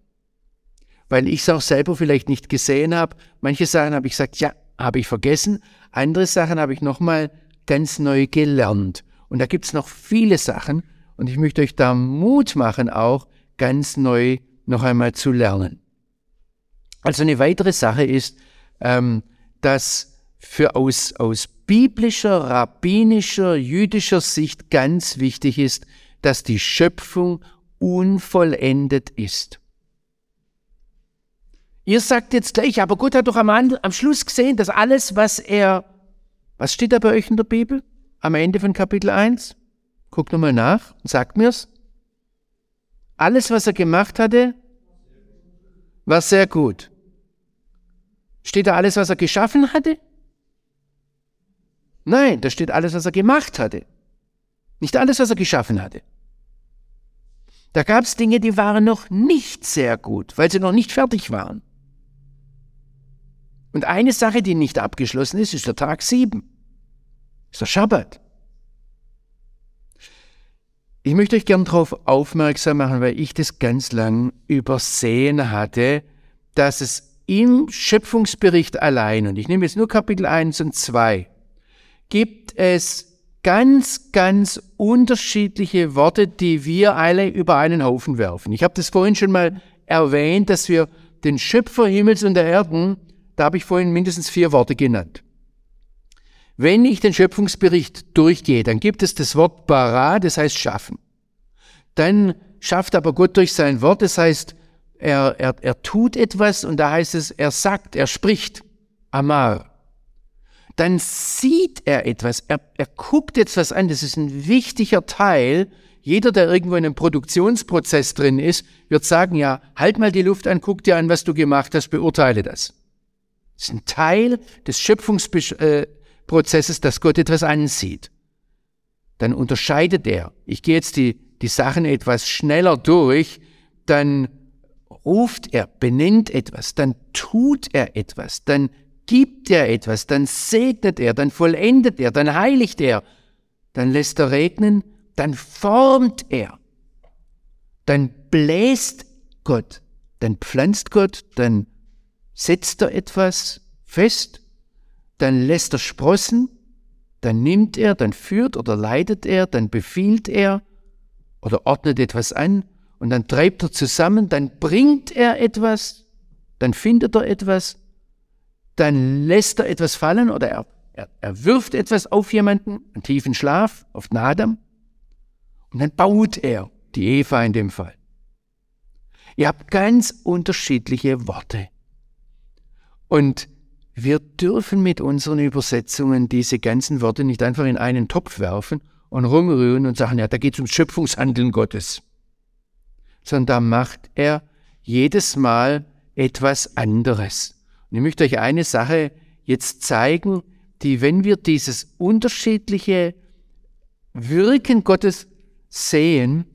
Weil ich es auch selber vielleicht nicht gesehen habe. Manche Sachen habe ich gesagt, ja, habe ich vergessen. Andere Sachen habe ich nochmal ganz neu gelernt. Und da gibt es noch viele Sachen und ich möchte euch da Mut machen, auch ganz neu noch einmal zu lernen. Also eine weitere Sache ist, ähm, dass für aus, aus biblischer, rabbinischer, jüdischer Sicht ganz wichtig ist, dass die Schöpfung unvollendet ist. Ihr sagt jetzt gleich, aber Gott hat doch am, am Schluss gesehen, dass alles, was er, was steht da bei euch in der Bibel? Am Ende von Kapitel 1? Guckt nochmal nach und sagt mir's. Alles, was er gemacht hatte, war sehr gut. Steht da alles, was er geschaffen hatte? Nein, da steht alles, was er gemacht hatte. Nicht alles, was er geschaffen hatte. Da gab es Dinge, die waren noch nicht sehr gut, weil sie noch nicht fertig waren. Und eine Sache, die nicht abgeschlossen ist, ist der Tag 7. Ist der Schabbat. Ich möchte euch gern darauf aufmerksam machen, weil ich das ganz lang übersehen hatte, dass es im Schöpfungsbericht allein, und ich nehme jetzt nur Kapitel 1 und 2, gibt es ganz, ganz unterschiedliche Worte, die wir alle über einen Haufen werfen. Ich habe das vorhin schon mal erwähnt, dass wir den Schöpfer Himmels und der Erden, da habe ich vorhin mindestens vier Worte genannt. Wenn ich den Schöpfungsbericht durchgehe, dann gibt es das Wort bara, das heißt schaffen. Dann schafft aber Gott durch sein Wort, das heißt, er, er, er tut etwas und da heißt es, er sagt, er spricht, amar. Dann sieht er etwas, er, er guckt etwas an, das ist ein wichtiger Teil Jeder, der irgendwo in einem Produktionsprozess drin ist, wird sagen, ja, halt mal die Luft an, guck dir an, was du gemacht hast, beurteile das. Das ist ein Teil des Schöpfungsprozesses, dass Gott etwas ansieht. Dann unterscheidet er. Ich gehe jetzt die, die Sachen etwas schneller durch, dann ruft er, benennt etwas, dann tut er etwas, dann gibt er etwas, dann segnet er, dann vollendet er, dann heiligt er, dann lässt er regnen, dann formt er, dann bläst Gott, dann pflanzt Gott, dann setzt er etwas fest, dann lässt er sprossen, dann nimmt er, dann führt oder leitet er, dann befiehlt er oder ordnet etwas an und dann treibt er zusammen, dann bringt er etwas, dann findet er etwas, dann lässt er etwas fallen oder er, er, er wirft etwas auf jemanden, einen tiefen Schlaf, auf den Adam, und dann baut er, die Eva in dem Fall. Ihr habt ganz unterschiedliche Worte. Und wir dürfen mit unseren Übersetzungen diese ganzen Worte nicht einfach in einen Topf werfen und rumrühren und sagen, ja, da geht es ums Schöpfungshandeln Gottes. Sondern da macht er jedes Mal etwas anderes. Und ich möchte euch eine Sache jetzt zeigen, die, wenn wir dieses unterschiedliche Wirken Gottes sehen,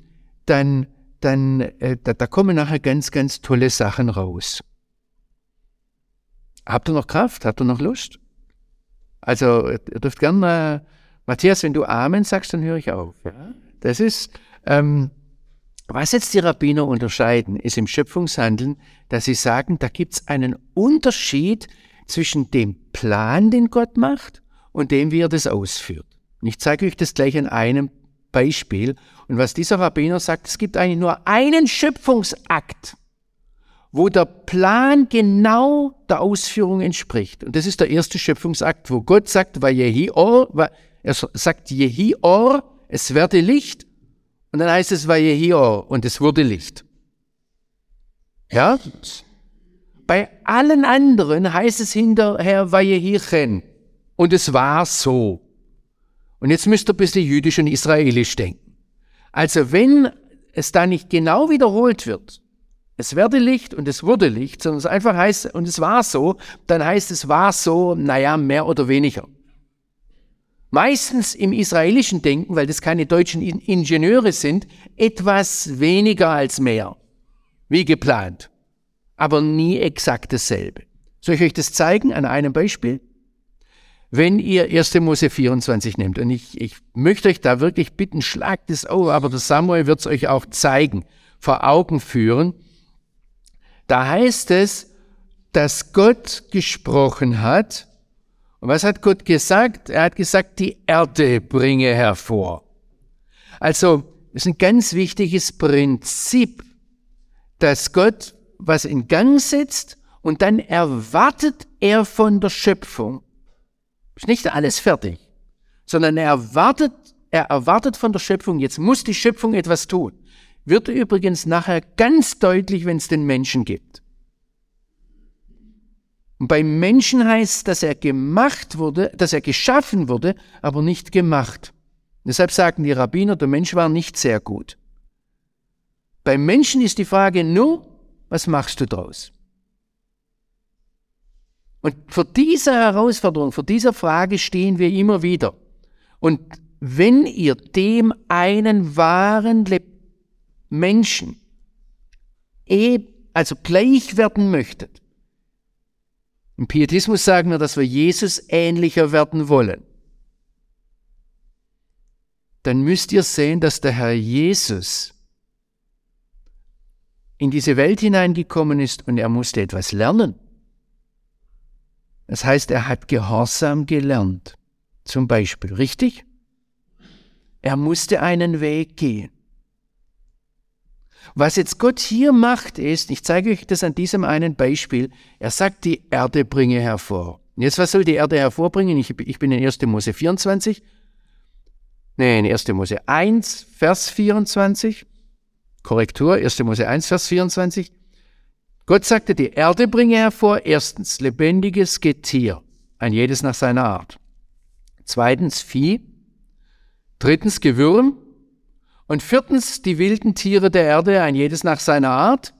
dann, dann äh, da, da kommen nachher ganz, ganz tolle Sachen raus. Habt ihr noch Kraft? Habt ihr noch Lust? Also, ihr dürft gerne, äh, Matthias, wenn du Amen sagst, dann höre ich auf. Ja? Das ist, ähm, was jetzt die Rabbiner unterscheiden, ist im Schöpfungshandeln, dass sie sagen, da gibt es einen Unterschied zwischen dem Plan, den Gott macht, und dem, wie er das ausführt. Und ich zeige euch das gleich an einem Beispiel. Und was dieser Rabbiner sagt, es gibt eigentlich nur einen Schöpfungsakt wo der Plan genau der Ausführung entspricht. Und das ist der erste Schöpfungsakt, wo Gott sagt, Vayehior, er sagt Jehior, es werde Licht. Und dann heißt es Vayehior und es wurde Licht. Ja? Bei allen anderen heißt es hinterher Vayehichen. Und es war so. Und jetzt müsst ihr ein bisschen jüdisch und israelisch denken. Also wenn es da nicht genau wiederholt wird, es werde Licht und es wurde Licht, sondern es einfach heißt, und es war so, dann heißt es war so, naja, mehr oder weniger. Meistens im israelischen Denken, weil das keine deutschen Ingenieure sind, etwas weniger als mehr, wie geplant, aber nie exakt dasselbe. Soll ich euch das zeigen an einem Beispiel? Wenn ihr 1. Mose 24 nehmt, und ich, ich möchte euch da wirklich bitten, schlagt es auf, aber der Samuel wird es euch auch zeigen, vor Augen führen, da heißt es, dass Gott gesprochen hat. Und was hat Gott gesagt? Er hat gesagt, die Erde bringe hervor. Also, das ist ein ganz wichtiges Prinzip, dass Gott was in Gang setzt und dann erwartet er von der Schöpfung. Ist nicht alles fertig, sondern er erwartet, er erwartet von der Schöpfung, jetzt muss die Schöpfung etwas tun. Wird übrigens nachher ganz deutlich, wenn es den Menschen gibt. Und beim Menschen heißt, dass er gemacht wurde, dass er geschaffen wurde, aber nicht gemacht. Deshalb sagen die Rabbiner, der Mensch war nicht sehr gut. Beim Menschen ist die Frage nur, was machst du draus? Und vor dieser Herausforderung, vor dieser Frage stehen wir immer wieder. Und wenn ihr dem einen wahren Menschen also gleich werden möchtet. Im Pietismus sagen wir, dass wir Jesus ähnlicher werden wollen. Dann müsst ihr sehen, dass der Herr Jesus in diese Welt hineingekommen ist und er musste etwas lernen. Das heißt, er hat Gehorsam gelernt. Zum Beispiel, richtig? Er musste einen Weg gehen. Was jetzt Gott hier macht, ist, ich zeige euch das an diesem einen Beispiel, er sagt, die Erde bringe hervor. Jetzt, was soll die Erde hervorbringen? Ich, ich bin in 1. Mose 24. Nein, 1. Mose 1, Vers 24. Korrektur, 1. Mose 1, Vers 24. Gott sagte, die Erde bringe hervor, erstens lebendiges Getier, ein jedes nach seiner Art. Zweitens Vieh. Drittens Gewürm, Und viertens, die wilden Tiere der Erde, ein jedes nach seiner Art.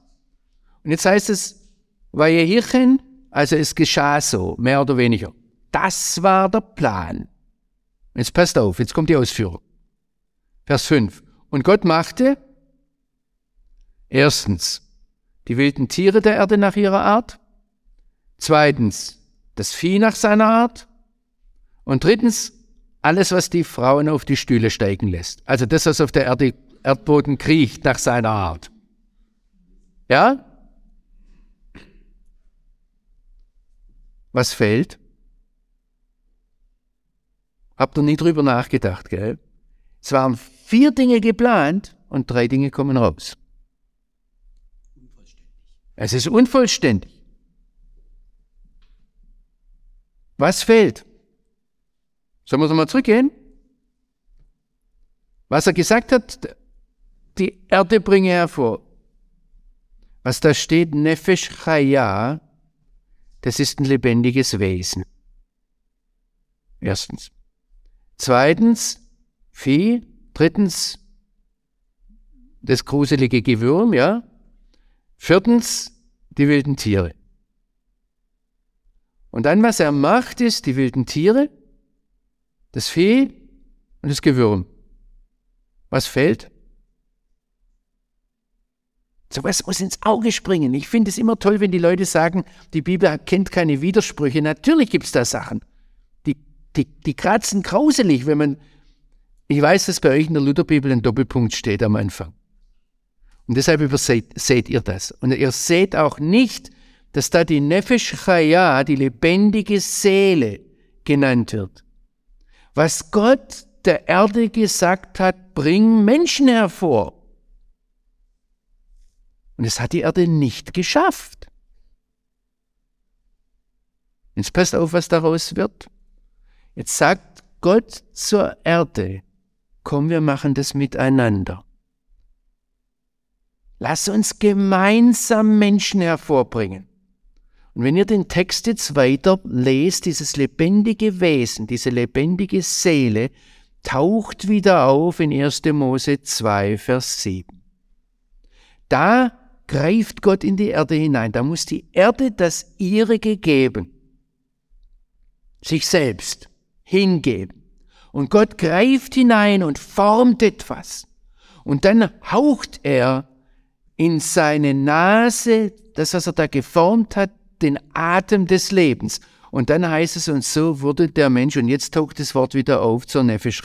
Und jetzt heißt es, Vayehirchen, also es geschah so, mehr oder weniger. Das war der Plan. Jetzt passt auf, jetzt kommt die Ausführung. Vers 5. Und Gott machte erstens die wilden Tiere der Erde nach ihrer Art, zweitens das Vieh nach seiner Art und drittens alles, was die Frauen auf die Stühle steigen lässt. Also das, was auf der Erde, Erdboden kriecht nach seiner Art. Ja? Was fehlt? Habt ihr nie drüber nachgedacht, gell? Es waren vier Dinge geplant und drei Dinge kommen raus. Es ist unvollständig. Was fehlt? Sollen wir mal zurückgehen? Was er gesagt hat, die Erde bringe hervor. Was da steht, Nefesh Chaya, das ist ein lebendiges Wesen. Erstens. Zweitens, Vieh. Drittens, das gruselige Gewürm, ja. Viertens, die wilden Tiere. Und dann, was er macht, ist die wilden Tiere, das Vieh und das Gewürm. Was fehlt? So was muss ins Auge springen. Ich finde es immer toll, wenn die Leute sagen, die Bibel kennt keine Widersprüche. Natürlich gibt es da Sachen. Die, die, die kratzen grauselig, wenn man. Ich weiß, dass bei euch in der Lutherbibel ein Doppelpunkt steht am Anfang. Und deshalb überseht seht ihr das. Und ihr seht auch nicht, dass da die Nefesh Chaya, die lebendige Seele, genannt wird. Was Gott der Erde gesagt hat, bring Menschen hervor. Und es hat die Erde nicht geschafft. Jetzt passt auf, was daraus wird. Jetzt sagt Gott zur Erde, komm, wir machen das miteinander. Lass uns gemeinsam Menschen hervorbringen. Und wenn ihr den Text jetzt weiter lest, dieses lebendige Wesen, diese lebendige Seele, taucht wieder auf in 1. Mose 2, Vers 7. Da greift Gott in die Erde hinein. Da muss die Erde das ihrige geben. Sich selbst hingeben. Und Gott greift hinein und formt etwas. Und dann haucht er in seine Nase, das, was er da geformt hat, den Atem des Lebens. Und dann heißt es, und so wurde der Mensch, und jetzt taucht das Wort wieder auf zur Nefesh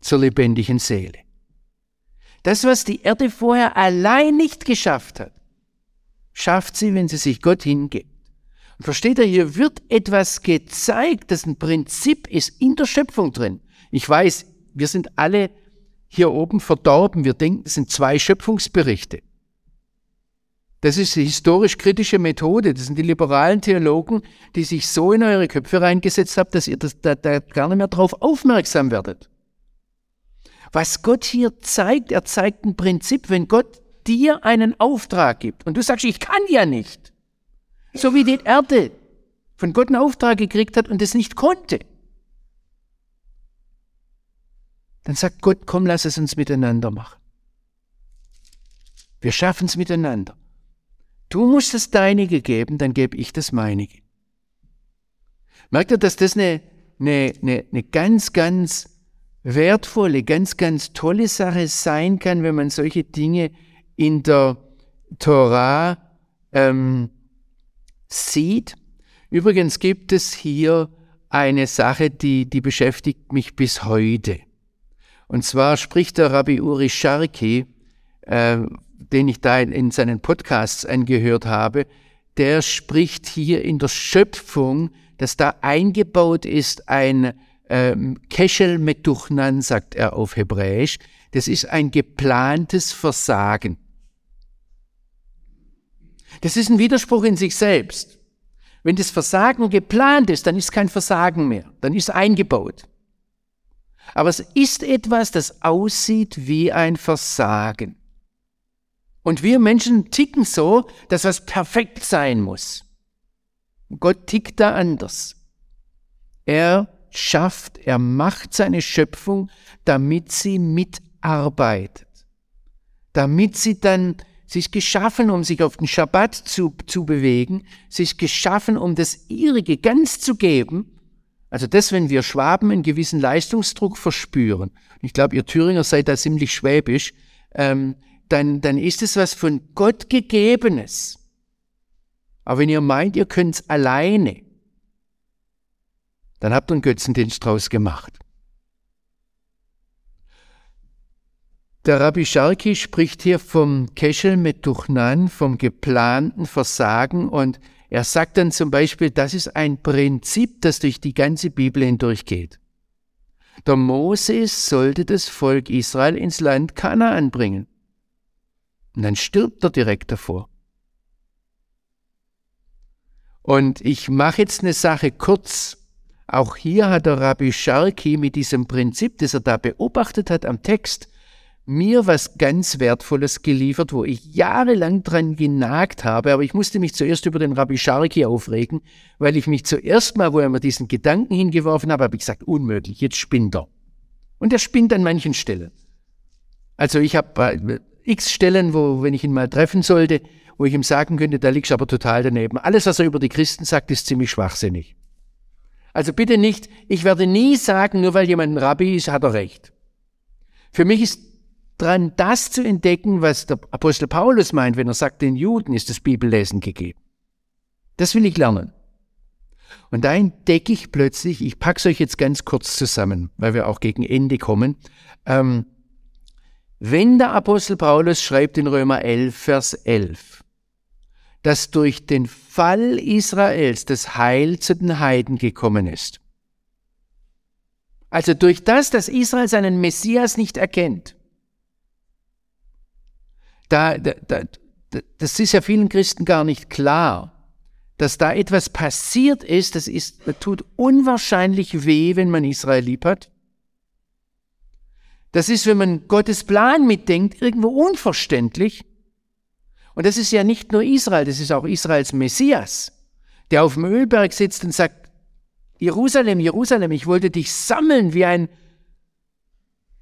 zur lebendigen Seele. Das, was die Erde vorher allein nicht geschafft hat, schafft sie, wenn sie sich Gott hingibt. Und versteht ihr, hier wird etwas gezeigt, das ein Prinzip ist in der Schöpfung drin. Ich weiß, wir sind alle hier oben verdorben. Wir denken, es sind zwei Schöpfungsberichte. Das ist die historisch-kritische Methode. Das sind die liberalen Theologen, die sich so in eure Köpfe reingesetzt haben, dass ihr das, da, da gar nicht mehr drauf aufmerksam werdet. Was Gott hier zeigt, er zeigt ein Prinzip, wenn Gott dir einen Auftrag gibt und du sagst, ich kann ja nicht. So wie die Erde von Gott einen Auftrag gekriegt hat und es nicht konnte. Dann sagt Gott, komm, lass es uns miteinander machen. Wir schaffen es miteinander. Du musst das Deinige geben, dann gebe ich das Meinige. Merkt ihr, dass das eine, eine, eine, eine ganz, ganz wertvolle, ganz, ganz tolle Sache sein kann, wenn man solche Dinge in der Torah ähm, sieht. Übrigens gibt es hier eine Sache, die, die beschäftigt mich bis heute. Und zwar spricht der Rabbi Uri Sharki, äh, den ich da in, in seinen Podcasts angehört habe, der spricht hier in der Schöpfung, dass da eingebaut ist ein ähm, Keshel Metuchnan, sagt er auf Hebräisch. Das ist ein geplantes Versagen. Das ist ein Widerspruch in sich selbst. Wenn das Versagen geplant ist, dann ist kein Versagen mehr, dann ist eingebaut. Aber es ist etwas, das aussieht wie ein Versagen. Und wir Menschen ticken so, dass was perfekt sein muss. Gott tickt da anders. Er schafft, er macht seine Schöpfung, damit sie mit arbeitet. Damit sie dann, ist geschaffen, um sich auf den Schabbat zu, zu bewegen, ist geschaffen, um das ihrige ganz zu geben. Also das, wenn wir Schwaben einen gewissen Leistungsdruck verspüren, ich glaube, ihr Thüringer seid da ziemlich schwäbisch, ähm, dann, dann ist es was von Gott gegebenes. Aber wenn ihr meint, ihr könnt es alleine, dann habt ihr einen Götzendienst draus gemacht. Der Rabbi Sharki spricht hier vom Keschel mit Duchnan, vom geplanten Versagen und er sagt dann zum Beispiel, das ist ein Prinzip, das durch die ganze Bibel hindurchgeht. Der Moses sollte das Volk Israel ins Land Kanaan bringen. Und dann stirbt er direkt davor. Und ich mache jetzt eine Sache kurz. Auch hier hat der Rabbi Sharki mit diesem Prinzip, das er da beobachtet hat am Text, mir was ganz Wertvolles geliefert, wo ich jahrelang dran genagt habe, aber ich musste mich zuerst über den Rabbi Sharki aufregen, weil ich mich zuerst mal, wo er mir diesen Gedanken hingeworfen habe, habe ich gesagt, unmöglich, jetzt spinnt er. Und er spinnt an manchen Stellen. Also ich habe äh, x Stellen, wo, wenn ich ihn mal treffen sollte, wo ich ihm sagen könnte, da liegst du aber total daneben. Alles, was er über die Christen sagt, ist ziemlich schwachsinnig. Also bitte nicht, ich werde nie sagen, nur weil jemand ein Rabbi ist, hat er recht. Für mich ist dran, das zu entdecken, was der Apostel Paulus meint, wenn er sagt, den Juden ist das Bibellesen gegeben. Das will ich lernen. Und da entdecke ich plötzlich, ich packe es euch jetzt ganz kurz zusammen, weil wir auch gegen Ende kommen, ähm, wenn der Apostel Paulus schreibt in Römer 11, Vers 11, dass durch den Fall Israels das Heil zu den Heiden gekommen ist. Also durch das, dass Israel seinen Messias nicht erkennt. Da, da, da, das ist ja vielen Christen gar nicht klar, dass da etwas passiert ist, das ist, das tut unwahrscheinlich weh, wenn man Israel lieb hat. Das ist, wenn man Gottes Plan mitdenkt, irgendwo unverständlich. Und das ist ja nicht nur Israel, das ist auch Israels Messias, der auf dem Ölberg sitzt und sagt, Jerusalem, Jerusalem, ich wollte dich sammeln wie ein,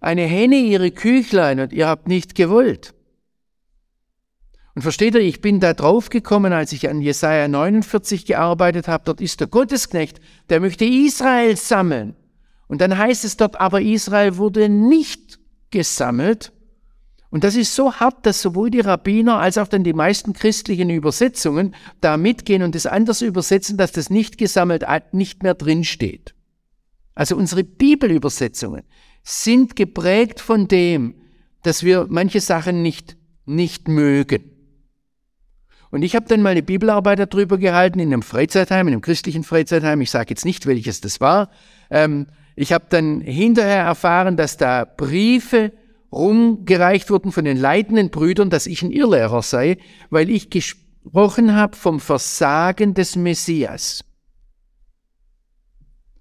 eine Henne ihre Küchlein und ihr habt nicht gewollt. Und versteht ihr, ich bin da drauf gekommen, als ich an Jesaja 49 gearbeitet habe. Dort ist der Gottesknecht, der möchte Israel sammeln. Und dann heißt es dort, aber Israel wurde nicht gesammelt, und das ist so hart, dass sowohl die Rabbiner als auch dann die meisten christlichen Übersetzungen da mitgehen und es anders übersetzen, dass das nicht gesammelt nicht mehr drinsteht. Also unsere Bibelübersetzungen sind geprägt von dem, dass wir manche Sachen nicht, nicht mögen. Und ich habe dann mal eine Bibelarbeit darüber gehalten in einem Freizeitheim, in einem christlichen Freizeitheim. Ich sage jetzt nicht, welches das war. Ähm, ich habe dann hinterher erfahren, dass da Briefe rumgereicht wurden von den leitenden Brüdern, dass ich ein Irrlehrer sei, weil ich gesprochen habe vom Versagen des Messias.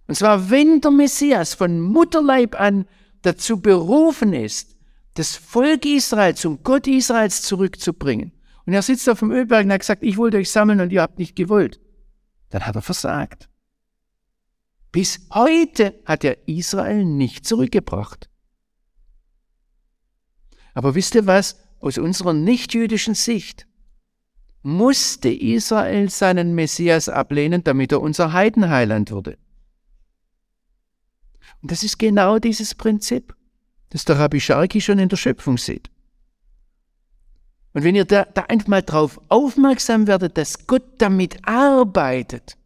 Und zwar, wenn der Messias von Mutterleib an dazu berufen ist, das Volk Israel zum Gott Israels zurückzubringen, und er sitzt auf dem Ölberg und hat gesagt, ich wollte euch sammeln und ihr habt nicht gewollt, dann hat er versagt. Bis heute hat er Israel nicht zurückgebracht. Aber wisst ihr was? Aus unserer nichtjüdischen Sicht musste Israel seinen Messias ablehnen, damit er unser Heidenheiland wurde. Und das ist genau dieses Prinzip, das der Rabbi Sharki schon in der Schöpfung sieht. Und wenn ihr da, da einfach mal drauf aufmerksam werdet, dass Gott damit arbeitet,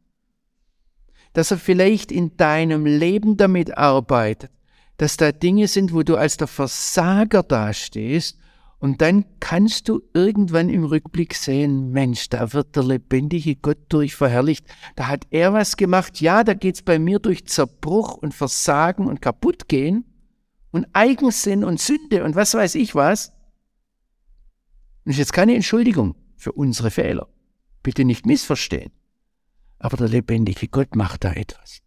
dass er vielleicht in deinem Leben damit arbeitet, dass da Dinge sind, wo du als der Versager dastehst und dann kannst du irgendwann im Rückblick sehen, Mensch, da wird der lebendige Gott durch verherrlicht. Da hat er was gemacht. Ja, da geht's bei mir durch Zerbruch und Versagen und Kaputtgehen und Eigensinn und Sünde und was weiß ich was. Und ist jetzt keine Entschuldigung für unsere Fehler. Bitte nicht missverstehen. Aber der lebendige Gott macht da etwas.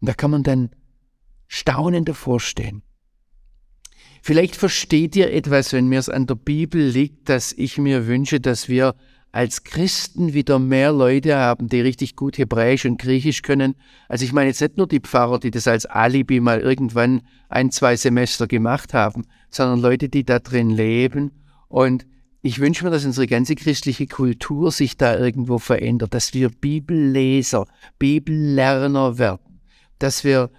Und da kann man dann staunend davor stehen. Vielleicht versteht ihr etwas, wenn mir es an der Bibel liegt, dass ich mir wünsche, dass wir als Christen wieder mehr Leute haben, die richtig gut Hebräisch und Griechisch können. Also ich meine jetzt nicht nur die Pfarrer, die das als Alibi mal irgendwann ein, zwei Semester gemacht haben, sondern Leute, die da drin leben. Und ich wünsche mir, dass unsere ganze christliche Kultur sich da irgendwo verändert, dass wir Bibelleser, Bibellerner werden, dass wir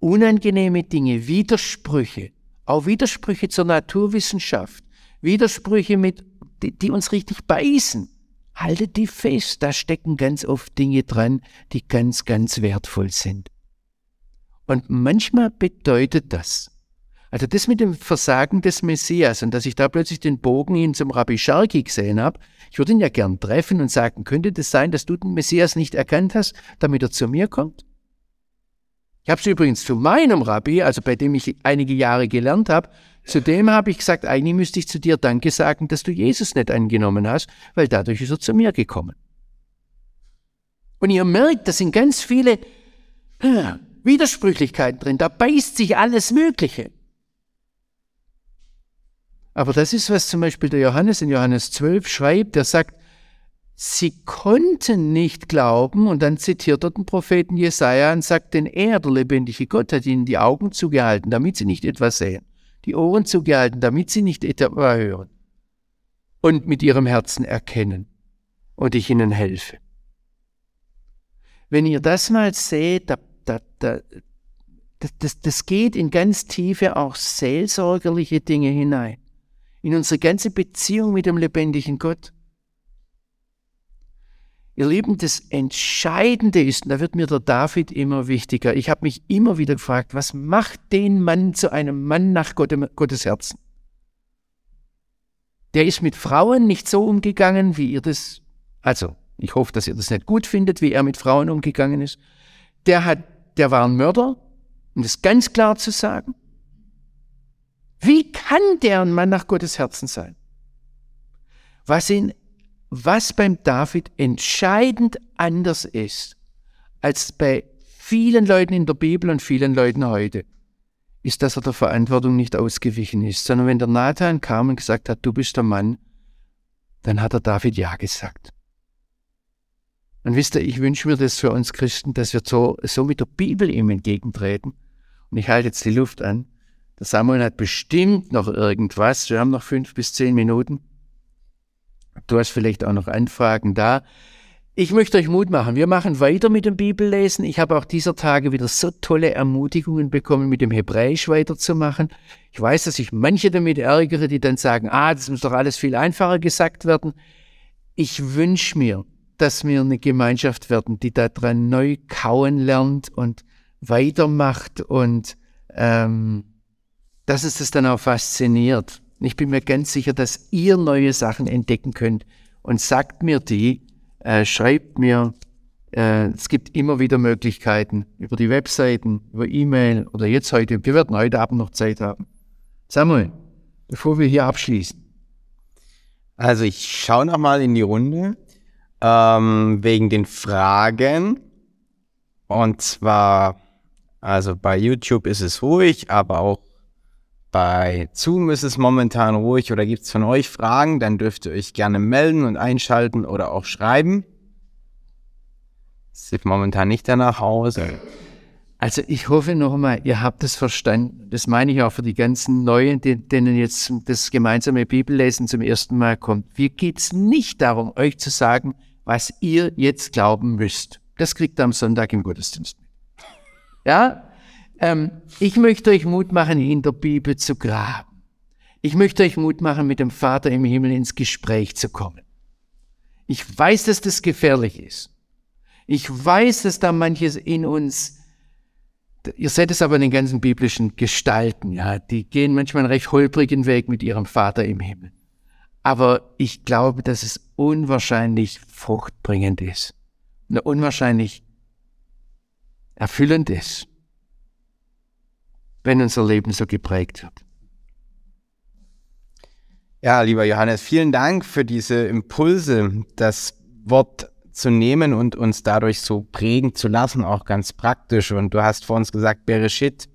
unangenehme Dinge, Widersprüche, auch Widersprüche zur Naturwissenschaft, Widersprüche mit die, die uns richtig beißen, haltet die fest. Da stecken ganz oft Dinge dran, die ganz, ganz wertvoll sind. Und manchmal bedeutet das, also das mit dem Versagen des Messias und dass ich da plötzlich den Bogen hin zum Rabbi Sharki gesehen habe, ich würde ihn ja gern treffen und sagen, könnte das sein, dass du den Messias nicht erkannt hast, damit er zu mir kommt? Ich habe es übrigens zu meinem Rabbi, also bei dem ich einige Jahre gelernt habe, Zudem habe ich gesagt, eigentlich müsste ich zu dir Danke sagen, dass du Jesus nicht angenommen hast, weil dadurch ist er zu mir gekommen. Und ihr merkt, da sind ganz viele äh, Widersprüchlichkeiten drin, da beißt sich alles Mögliche. Aber das ist, was zum Beispiel der Johannes in Johannes 12 schreibt, der sagt, sie konnten nicht glauben, und dann zitiert er den Propheten Jesaja und sagt, denn er, der lebendige Gott, hat ihnen die Augen zugehalten, damit sie nicht etwas sehen. Die Ohren zugehalten, damit sie nicht etwa hören. Und mit ihrem Herzen erkennen. Und ich ihnen helfe. Wenn ihr das mal seht, da, da, da, das, das geht in ganz tiefe, auch seelsorgerliche Dinge hinein, in unsere ganze Beziehung mit dem lebendigen Gott. Ihr Lieben, das Entscheidende ist, und da wird mir der David immer wichtiger, ich habe mich immer wieder gefragt, was macht den Mann zu einem Mann nach Gottes Herzen? Der ist mit Frauen nicht so umgegangen, wie ihr das, also ich hoffe, dass ihr das nicht gut findet, wie er mit Frauen umgegangen ist. Der hat, der war ein Mörder, um das ganz klar zu sagen. Wie kann der ein Mann nach Gottes Herzen sein? Was ihn was beim David entscheidend anders ist als bei vielen Leuten in der Bibel und vielen Leuten heute, ist, dass er der Verantwortung nicht ausgewichen ist, sondern wenn der Nathan kam und gesagt hat, du bist der Mann, dann hat er David Ja gesagt. Und wisst ihr, ich wünsche mir das für uns Christen, dass wir so, so mit der Bibel ihm entgegentreten. Und ich halte jetzt die Luft an. Der Samuel hat bestimmt noch irgendwas. Wir haben noch fünf bis zehn Minuten. Du hast vielleicht auch noch Anfragen da. Ich möchte euch Mut machen. Wir machen weiter mit dem Bibellesen. Ich habe auch dieser Tage wieder so tolle Ermutigungen bekommen, mit dem Hebräisch weiterzumachen. Ich weiß, dass ich manche damit ärgere, die dann sagen, ah, das muss doch alles viel einfacher gesagt werden. Ich wünsche mir, dass wir eine Gemeinschaft werden, die daran neu kauen lernt und weitermacht und ähm, dass es das dann auch fasziniert. Ich bin mir ganz sicher, dass ihr neue Sachen entdecken könnt. Und sagt mir die, äh, schreibt mir, äh, es gibt immer wieder Möglichkeiten über die Webseiten, über E-Mail oder jetzt heute. Wir werden heute Abend noch Zeit haben. Samuel, bevor wir hier abschließen. Also ich schaue nochmal in die Runde ähm, wegen den Fragen. Und zwar, also bei YouTube ist es ruhig, aber auch bei Zoom ist es momentan ruhig oder gibt es von euch Fragen, dann dürft ihr euch gerne melden und einschalten oder auch schreiben. Sieht momentan nicht danach aus. Also ich hoffe nochmal, ihr habt es verstanden. Das meine ich auch für die ganzen Neuen, denen jetzt das gemeinsame Bibellesen zum ersten Mal kommt. Mir geht es nicht darum, euch zu sagen, was ihr jetzt glauben müsst. Das kriegt ihr am Sonntag im Gottesdienst mit. Ja, ähm, ich möchte euch Mut machen, in der Bibel zu graben. Ich möchte euch Mut machen, mit dem Vater im Himmel ins Gespräch zu kommen. Ich weiß, dass das gefährlich ist. Ich weiß, dass da manches in uns, ihr seht es aber in den ganzen biblischen Gestalten, ja, die gehen manchmal einen recht holprigen Weg mit ihrem Vater im Himmel. Aber ich glaube, dass es unwahrscheinlich fruchtbringend ist. Unwahrscheinlich erfüllend ist wenn unser Leben so geprägt wird. Ja, lieber Johannes, vielen Dank für diese Impulse, das Wort zu nehmen und uns dadurch so prägen zu lassen, auch ganz praktisch. Und du hast vor uns gesagt, Bereshit,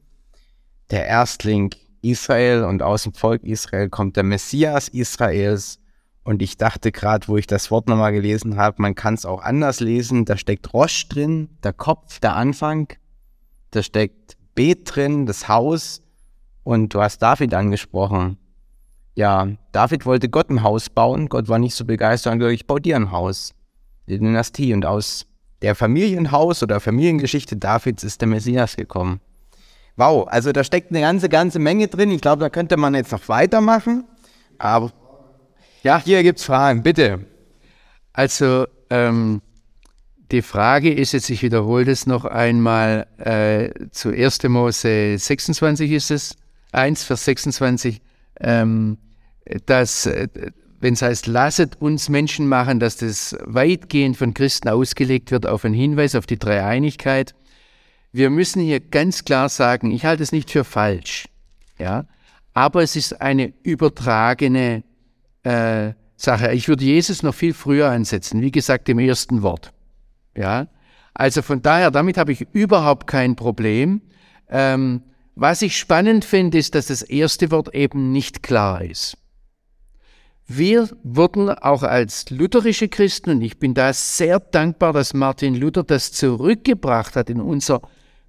der Erstling Israel und aus dem Volk Israel kommt der Messias Israels Und ich dachte gerade, wo ich das Wort nochmal gelesen habe, man kann es auch anders lesen. Da steckt Rosch drin, der Kopf, der Anfang. Da steckt Bet drin, das Haus. Und du hast David angesprochen. Ja, David wollte Gott ein Haus bauen. Gott war nicht so begeistert und gesagt, ich baue dir ein Haus. Die Dynastie. Und aus der Familienhaus oder Familiengeschichte Davids ist der Messias gekommen. Wow, also da steckt eine ganze, ganze Menge drin. Ich glaube, da könnte man jetzt noch weitermachen. Aber ja, hier gibt es Fragen, bitte. Also ähm, die Frage ist jetzt, ich wiederhole das noch einmal, äh, zu 1. Mose 26 ist es, 1, Vers 26, ähm, dass, äh, wenn es heißt, lasset uns Menschen machen, dass das weitgehend von Christen ausgelegt wird auf einen Hinweis auf die Dreieinigkeit. Wir müssen hier ganz klar sagen, ich halte es nicht für falsch, ja, aber es ist eine übertragene äh, Sache. Ich würde Jesus noch viel früher einsetzen, wie gesagt, im ersten Wort. Ja, also von daher, damit habe ich überhaupt kein Problem. Ähm, was ich spannend finde, ist, dass das erste Wort eben nicht klar ist. Wir wurden auch als lutherische Christen, und ich bin da sehr dankbar, dass Martin Luther das zurückgebracht hat in unser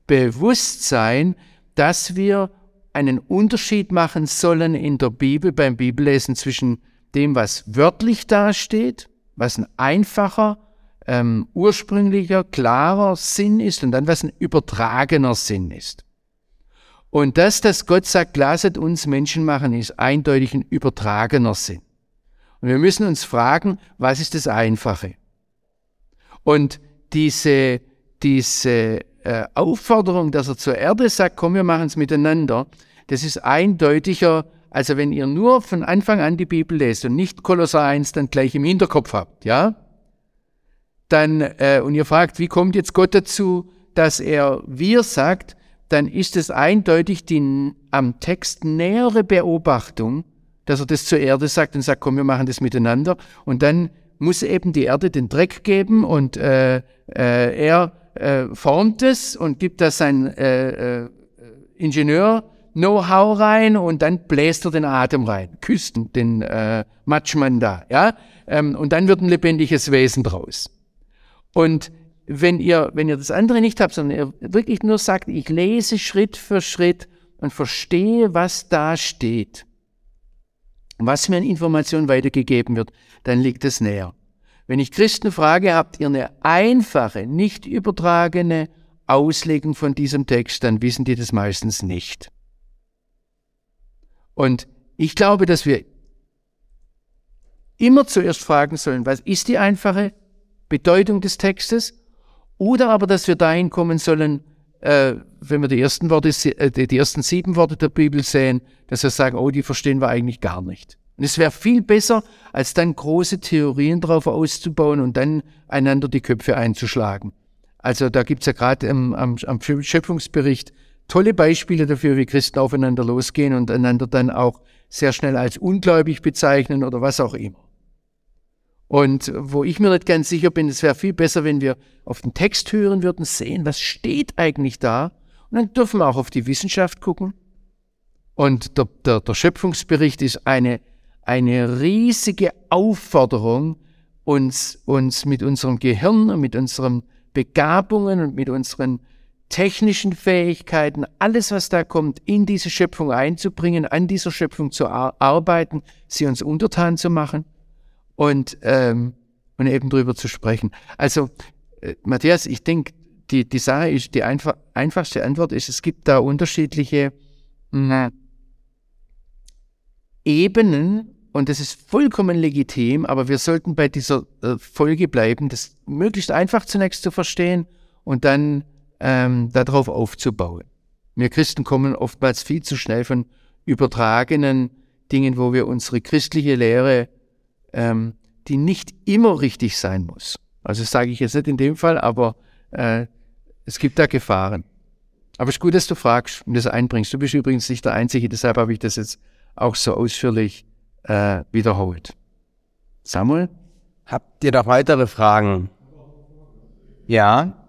Bewusstsein, dass wir einen Unterschied machen sollen in der Bibel beim Bibellesen zwischen dem, was wörtlich dasteht, was ein einfacher, ähm, ursprünglicher, klarer Sinn ist und dann was ein übertragener Sinn ist. Und das, dass Gott sagt, lasset uns Menschen machen, ist eindeutig ein übertragener Sinn. Und wir müssen uns fragen, was ist das Einfache? Und diese, diese äh, Aufforderung, dass er zur Erde sagt, komm, wir machen es miteinander, das ist eindeutiger also wenn ihr nur von Anfang an die Bibel lest und nicht Kolosser 1 dann gleich im Hinterkopf habt, ja, dann, äh, und ihr fragt, wie kommt jetzt Gott dazu, dass er wir sagt, dann ist es eindeutig die am Text nähere Beobachtung, dass er das zur Erde sagt und sagt, komm, wir machen das miteinander. Und dann muss eben die Erde den Dreck geben und äh, äh, er äh, formt es und gibt das sein äh, äh, Ingenieur Know-how rein und dann bläst er den Atem rein, küsst den äh, Matschmann da, ja, ähm, und dann wird ein lebendiges Wesen draus. Und wenn ihr, wenn ihr das andere nicht habt, sondern ihr wirklich nur sagt, ich lese Schritt für Schritt und verstehe, was da steht, was mir an Informationen weitergegeben wird, dann liegt es näher. Wenn ich Christen frage, habt ihr eine einfache, nicht übertragene Auslegung von diesem Text, dann wissen die das meistens nicht. Und ich glaube, dass wir immer zuerst fragen sollen, was ist die einfache Bedeutung des Textes? Oder aber, dass wir dahin kommen sollen, äh, wenn wir die ersten Worte, äh, die ersten sieben Worte der Bibel sehen, dass wir sagen, oh, die verstehen wir eigentlich gar nicht. Und es wäre viel besser, als dann große Theorien drauf auszubauen und dann einander die Köpfe einzuschlagen. Also da gibt's ja gerade am, am, am Schöpfungsbericht tolle Beispiele dafür, wie Christen aufeinander losgehen und einander dann auch sehr schnell als ungläubig bezeichnen oder was auch immer. Und wo ich mir nicht ganz sicher bin, es wäre viel besser, wenn wir auf den Text hören würden, sehen, was steht eigentlich da. Und dann dürfen wir auch auf die Wissenschaft gucken. Und der, der, der Schöpfungsbericht ist eine, eine riesige Aufforderung, uns, uns mit unserem Gehirn und mit unseren Begabungen und mit unseren technischen Fähigkeiten, alles, was da kommt, in diese Schöpfung einzubringen, an dieser Schöpfung zu ar arbeiten, sie uns untertan zu machen und, ähm, und eben drüber zu sprechen. Also, äh, Matthias, ich denke, die, die Sache ist, die einfach, einfachste Antwort ist, es gibt da unterschiedliche mh, Ebenen und das ist vollkommen legitim, aber wir sollten bei dieser äh, Folge bleiben, das möglichst einfach zunächst zu verstehen und dann ähm, darauf aufzubauen. Wir Christen kommen oftmals viel zu schnell von übertragenen Dingen, wo wir unsere christliche Lehre, ähm, die nicht immer richtig sein muss. Also das sage ich jetzt nicht in dem Fall, aber äh, es gibt da Gefahren. Aber es ist gut, dass du fragst und das einbringst. Du bist übrigens nicht der Einzige, deshalb habe ich das jetzt auch so ausführlich äh, wiederholt. Samuel? Habt ihr noch weitere Fragen? Ja?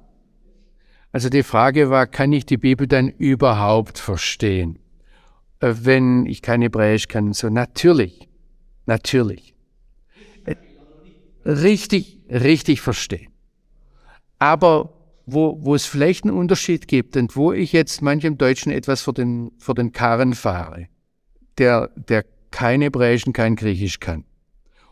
Also die Frage war, kann ich die Bibel dann überhaupt verstehen? Äh, wenn ich kein Hebräisch kann, so natürlich, natürlich. Richtig, richtig verstehen. Aber wo, wo es vielleicht einen Unterschied gibt und wo ich jetzt manchem Deutschen etwas vor den, vor den Karren fahre, der, der kein Hebräisch und kein Griechisch kann.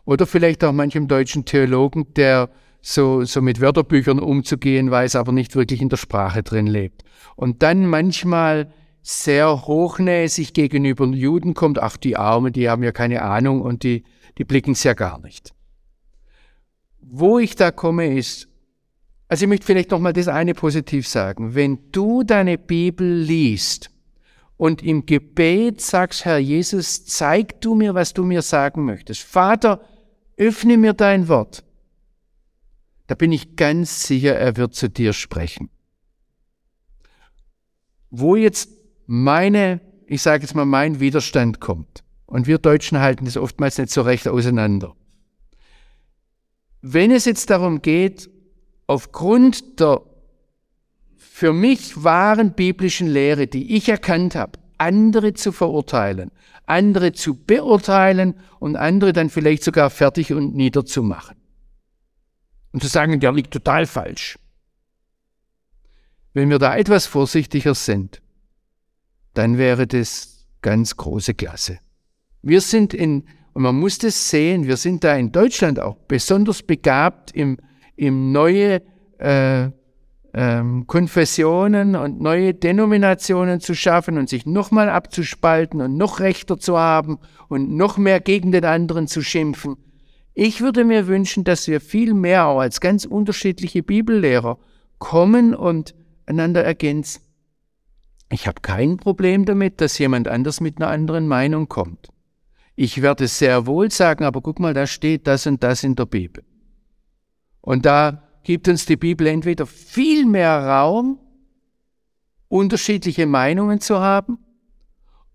Oder vielleicht auch manchem deutschen Theologen, der so, so mit Wörterbüchern umzugehen weiß, aber nicht wirklich in der Sprache drin lebt. Und dann manchmal sehr hochnäsig gegenüber Juden kommt, ach die Armen, die haben ja keine Ahnung und die, die blicken es ja gar nicht. Wo ich da komme ist, also ich möchte vielleicht noch mal das eine positiv sagen. Wenn du deine Bibel liest und im Gebet sagst, Herr Jesus, zeig du mir, was du mir sagen möchtest. Vater, öffne mir dein Wort. Da bin ich ganz sicher, er wird zu dir sprechen. Wo jetzt meine, ich sage jetzt mal, mein Widerstand kommt, und wir Deutschen halten das oftmals nicht so recht auseinander. Wenn es jetzt darum geht, aufgrund der für mich wahren biblischen Lehre, die ich erkannt habe, andere zu verurteilen, andere zu beurteilen und andere dann vielleicht sogar fertig und niederzumachen. Und zu sagen, der liegt total falsch. Wenn wir da etwas vorsichtiger sind, dann wäre das ganz große Klasse. Wir sind in, und man muss das sehen, wir sind da in Deutschland auch besonders begabt im im neue äh, ähm, Konfessionen und neue Denominationen zu schaffen und sich nochmal abzuspalten und noch rechter zu haben und noch mehr gegen den anderen zu schimpfen. Ich würde mir wünschen, dass wir viel mehr auch als ganz unterschiedliche Bibellehrer kommen und einander ergänzen. Ich habe kein Problem damit, dass jemand anders mit einer anderen Meinung kommt. Ich werde sehr wohl sagen, aber guck mal, da steht das und das in der Bibel. Und da gibt uns die Bibel entweder viel mehr Raum, unterschiedliche Meinungen zu haben,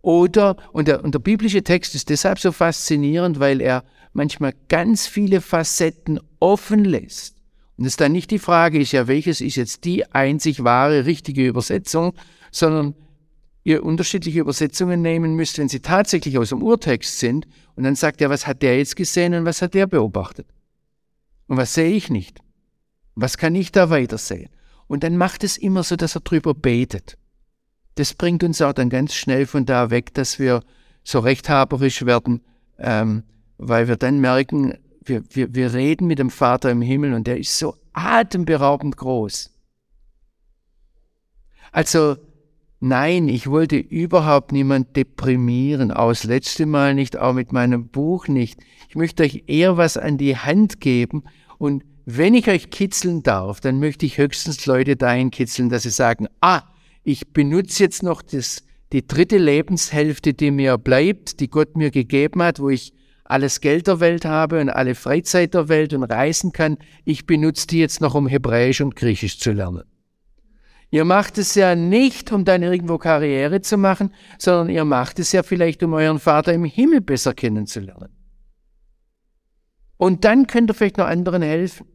oder, und der, und der biblische Text ist deshalb so faszinierend, weil er manchmal ganz viele Facetten offen lässt. Und es dann nicht die Frage ist, ja, welches ist jetzt die einzig wahre, richtige Übersetzung, sondern ihr unterschiedliche Übersetzungen nehmen müsst, wenn sie tatsächlich aus dem Urtext sind. Und dann sagt er, was hat der jetzt gesehen und was hat der beobachtet? Und was sehe ich nicht? Was kann ich da weiter sehen? Und dann macht es immer so, dass er drüber betet. Das bringt uns auch dann ganz schnell von da weg, dass wir so rechthaberisch werden, ähm, weil wir dann merken, wir, wir, wir reden mit dem Vater im Himmel und der ist so atemberaubend groß. Also nein, ich wollte überhaupt niemand deprimieren, auch das letzte Mal nicht, auch mit meinem Buch nicht. Ich möchte euch eher was an die Hand geben und wenn ich euch kitzeln darf, dann möchte ich höchstens Leute dahin kitzeln, dass sie sagen, ah, ich benutze jetzt noch das, die dritte Lebenshälfte, die mir bleibt, die Gott mir gegeben hat, wo ich alles Geld der Welt habe und alle Freizeit der Welt und reisen kann. Ich benutze die jetzt noch, um Hebräisch und Griechisch zu lernen. Ihr macht es ja nicht, um dann irgendwo Karriere zu machen, sondern ihr macht es ja vielleicht, um euren Vater im Himmel besser kennenzulernen. Und dann könnt ihr vielleicht noch anderen helfen.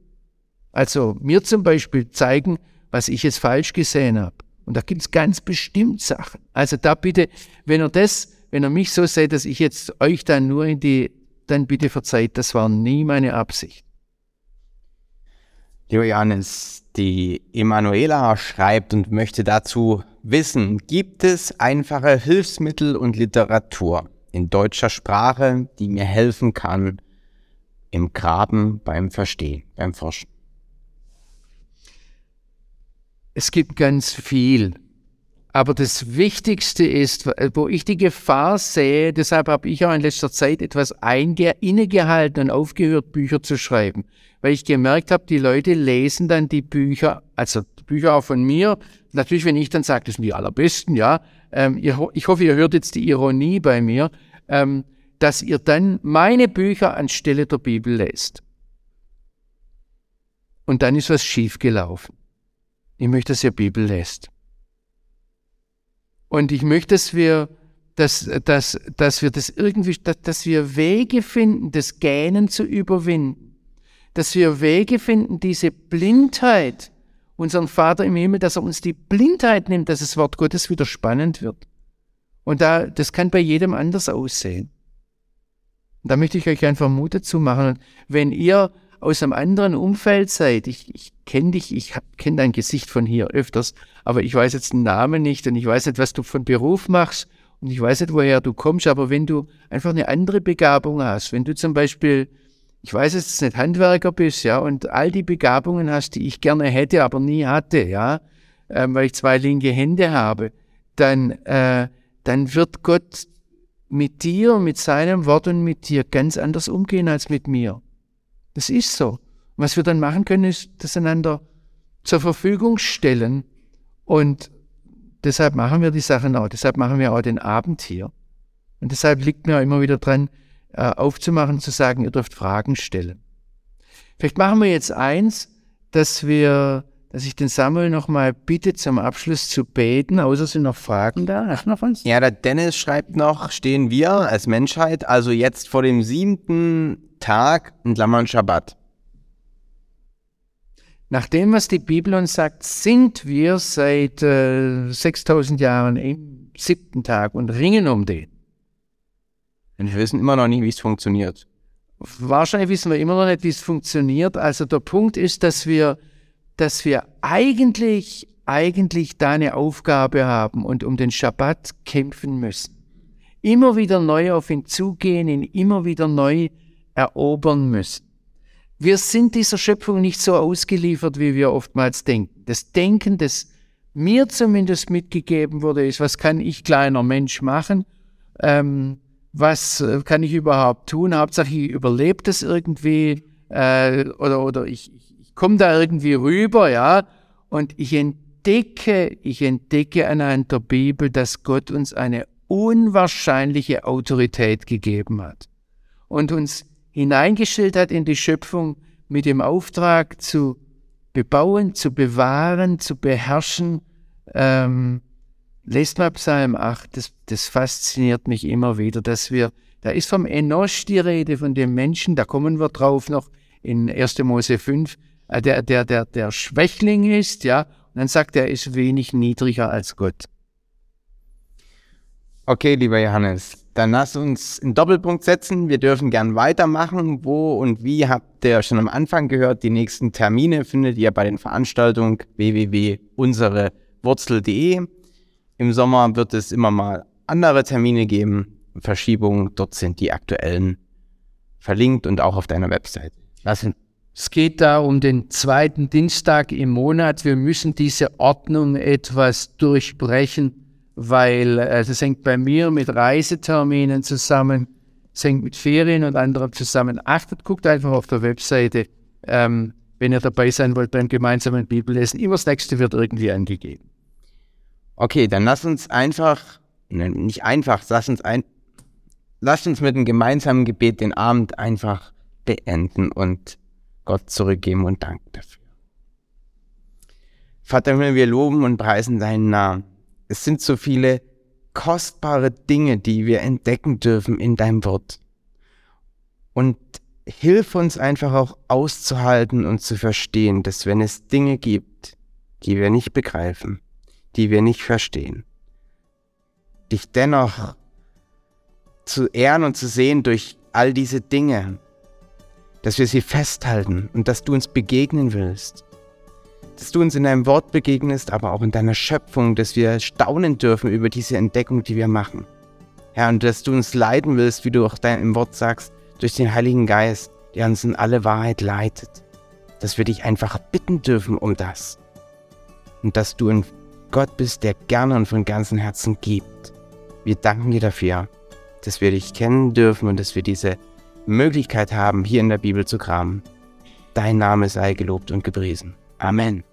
Also mir zum Beispiel zeigen, was ich jetzt falsch gesehen habe. Und da gibt es ganz bestimmt Sachen. Also da bitte, wenn ihr das, wenn ihr mich so seht, dass ich jetzt euch dann nur in die, dann bitte verzeiht, das war nie meine Absicht. Lieber Johannes, die Emanuela schreibt und möchte dazu wissen, gibt es einfache Hilfsmittel und Literatur in deutscher Sprache, die mir helfen kann, im Graben beim Verstehen, beim Forschen? Es gibt ganz viel. Aber das Wichtigste ist, wo ich die Gefahr sehe, deshalb habe ich auch in letzter Zeit etwas innegehalten und aufgehört, Bücher zu schreiben. Weil ich gemerkt habe, die Leute lesen dann die Bücher, also die Bücher auch von mir. Natürlich, wenn ich dann sage, das sind die allerbesten, ja. Ähm, ich hoffe, ihr hört jetzt die Ironie bei mir. Ähm, dass ihr dann meine Bücher anstelle der Bibel lest. Und dann ist was schiefgelaufen. Ich möchte, dass ihr Bibel lest. Und ich möchte, dass wir, dass, dass, dass wir das irgendwie, dass, dass wir Wege finden, das Gähnen zu überwinden. Dass wir Wege finden, diese Blindheit, unseren Vater im Himmel, dass er uns die Blindheit nimmt, dass das Wort Gottes wieder spannend wird. Und da, das kann bei jedem anders aussehen. Da möchte ich euch einfach Mut dazu machen. Wenn ihr aus einem anderen Umfeld seid. Ich, ich kenne dich, ich kenne dein Gesicht von hier öfters, aber ich weiß jetzt den Namen nicht und ich weiß nicht, was du von Beruf machst und ich weiß nicht, woher du kommst, aber wenn du einfach eine andere Begabung hast, wenn du zum Beispiel, ich weiß jetzt nicht, Handwerker bist, ja, und all die Begabungen hast, die ich gerne hätte, aber nie hatte, ja, ähm, weil ich zwei linke Hände habe, dann, äh, dann wird Gott mit dir, mit seinem Wort und mit dir ganz anders umgehen als mit mir. Das ist so. Was wir dann machen können, ist das einander zur Verfügung stellen und deshalb machen wir die Sachen auch. Deshalb machen wir auch den Abend hier. Und deshalb liegt mir auch immer wieder dran, äh, aufzumachen, zu sagen, ihr dürft Fragen stellen. Vielleicht machen wir jetzt eins, dass wir, dass ich den Samuel nochmal bitte, zum Abschluss zu beten, außer sind noch Fragen da. Hast du noch was? Ja, der Dennis schreibt noch, stehen wir als Menschheit also jetzt vor dem siebten Tag in Klammern Schabbat. Nach dem, was die Bibel uns sagt, sind wir seit äh, 6000 Jahren im siebten Tag und ringen um den. Und wir wissen immer noch nicht, wie es funktioniert. Wahrscheinlich wissen wir immer noch nicht, wie es funktioniert. Also der Punkt ist, dass wir, dass wir eigentlich, eigentlich da eine Aufgabe haben und um den Schabbat kämpfen müssen. Immer wieder neu auf ihn zugehen, ihn immer wieder neu erobern müssen. Wir sind dieser Schöpfung nicht so ausgeliefert, wie wir oftmals denken. Das Denken, das mir zumindest mitgegeben wurde, ist, was kann ich kleiner Mensch machen? Ähm, was kann ich überhaupt tun? Hauptsache, ich überlebe das irgendwie äh, oder, oder ich, ich komme da irgendwie rüber, ja. Und ich entdecke, ich entdecke anhand der Bibel, dass Gott uns eine unwahrscheinliche Autorität gegeben hat und uns hineingestellt hat in die Schöpfung mit dem Auftrag zu bebauen, zu bewahren, zu beherrschen. Ähm, lest mal Psalm 8, das, das fasziniert mich immer wieder, dass wir, da ist vom Enosch die Rede, von dem Menschen, da kommen wir drauf noch in 1. Mose 5, äh, der, der, der, der Schwächling ist, ja, und dann sagt er, er ist wenig niedriger als Gott. Okay, lieber Johannes, dann lass uns einen Doppelpunkt setzen. Wir dürfen gern weitermachen. Wo und wie habt ihr schon am Anfang gehört? Die nächsten Termine findet ihr bei den Veranstaltungen www.unserewurzel.de. Im Sommer wird es immer mal andere Termine geben, Verschiebungen. Dort sind die aktuellen verlinkt und auch auf deiner Website. Lass uns es geht da um den zweiten Dienstag im Monat. Wir müssen diese Ordnung etwas durchbrechen weil äh, das hängt bei mir mit Reiseterminen zusammen, es hängt mit Ferien und anderem zusammen. Achtet, guckt einfach auf der Webseite, ähm, wenn ihr dabei sein wollt beim gemeinsamen Bibellesen. Immer das nächste wird irgendwie angegeben. Okay, dann lass uns einfach, ne, nicht einfach, lass uns ein, lass uns mit einem gemeinsamen Gebet den Abend einfach beenden und Gott zurückgeben und danken dafür. Vater, wir loben und preisen deinen Namen. Es sind so viele kostbare Dinge, die wir entdecken dürfen in deinem Wort. Und hilf uns einfach auch auszuhalten und zu verstehen, dass wenn es Dinge gibt, die wir nicht begreifen, die wir nicht verstehen, dich dennoch zu ehren und zu sehen durch all diese Dinge, dass wir sie festhalten und dass du uns begegnen willst dass du uns in deinem Wort begegnest, aber auch in deiner Schöpfung, dass wir staunen dürfen über diese Entdeckung, die wir machen. Herr, und dass du uns leiten willst, wie du auch im Wort sagst, durch den Heiligen Geist, der uns in alle Wahrheit leitet. Dass wir dich einfach bitten dürfen um das. Und dass du ein Gott bist, der gerne und von ganzem Herzen gibt. Wir danken dir dafür, dass wir dich kennen dürfen und dass wir diese Möglichkeit haben, hier in der Bibel zu kramen. Dein Name sei gelobt und gepriesen. Amen.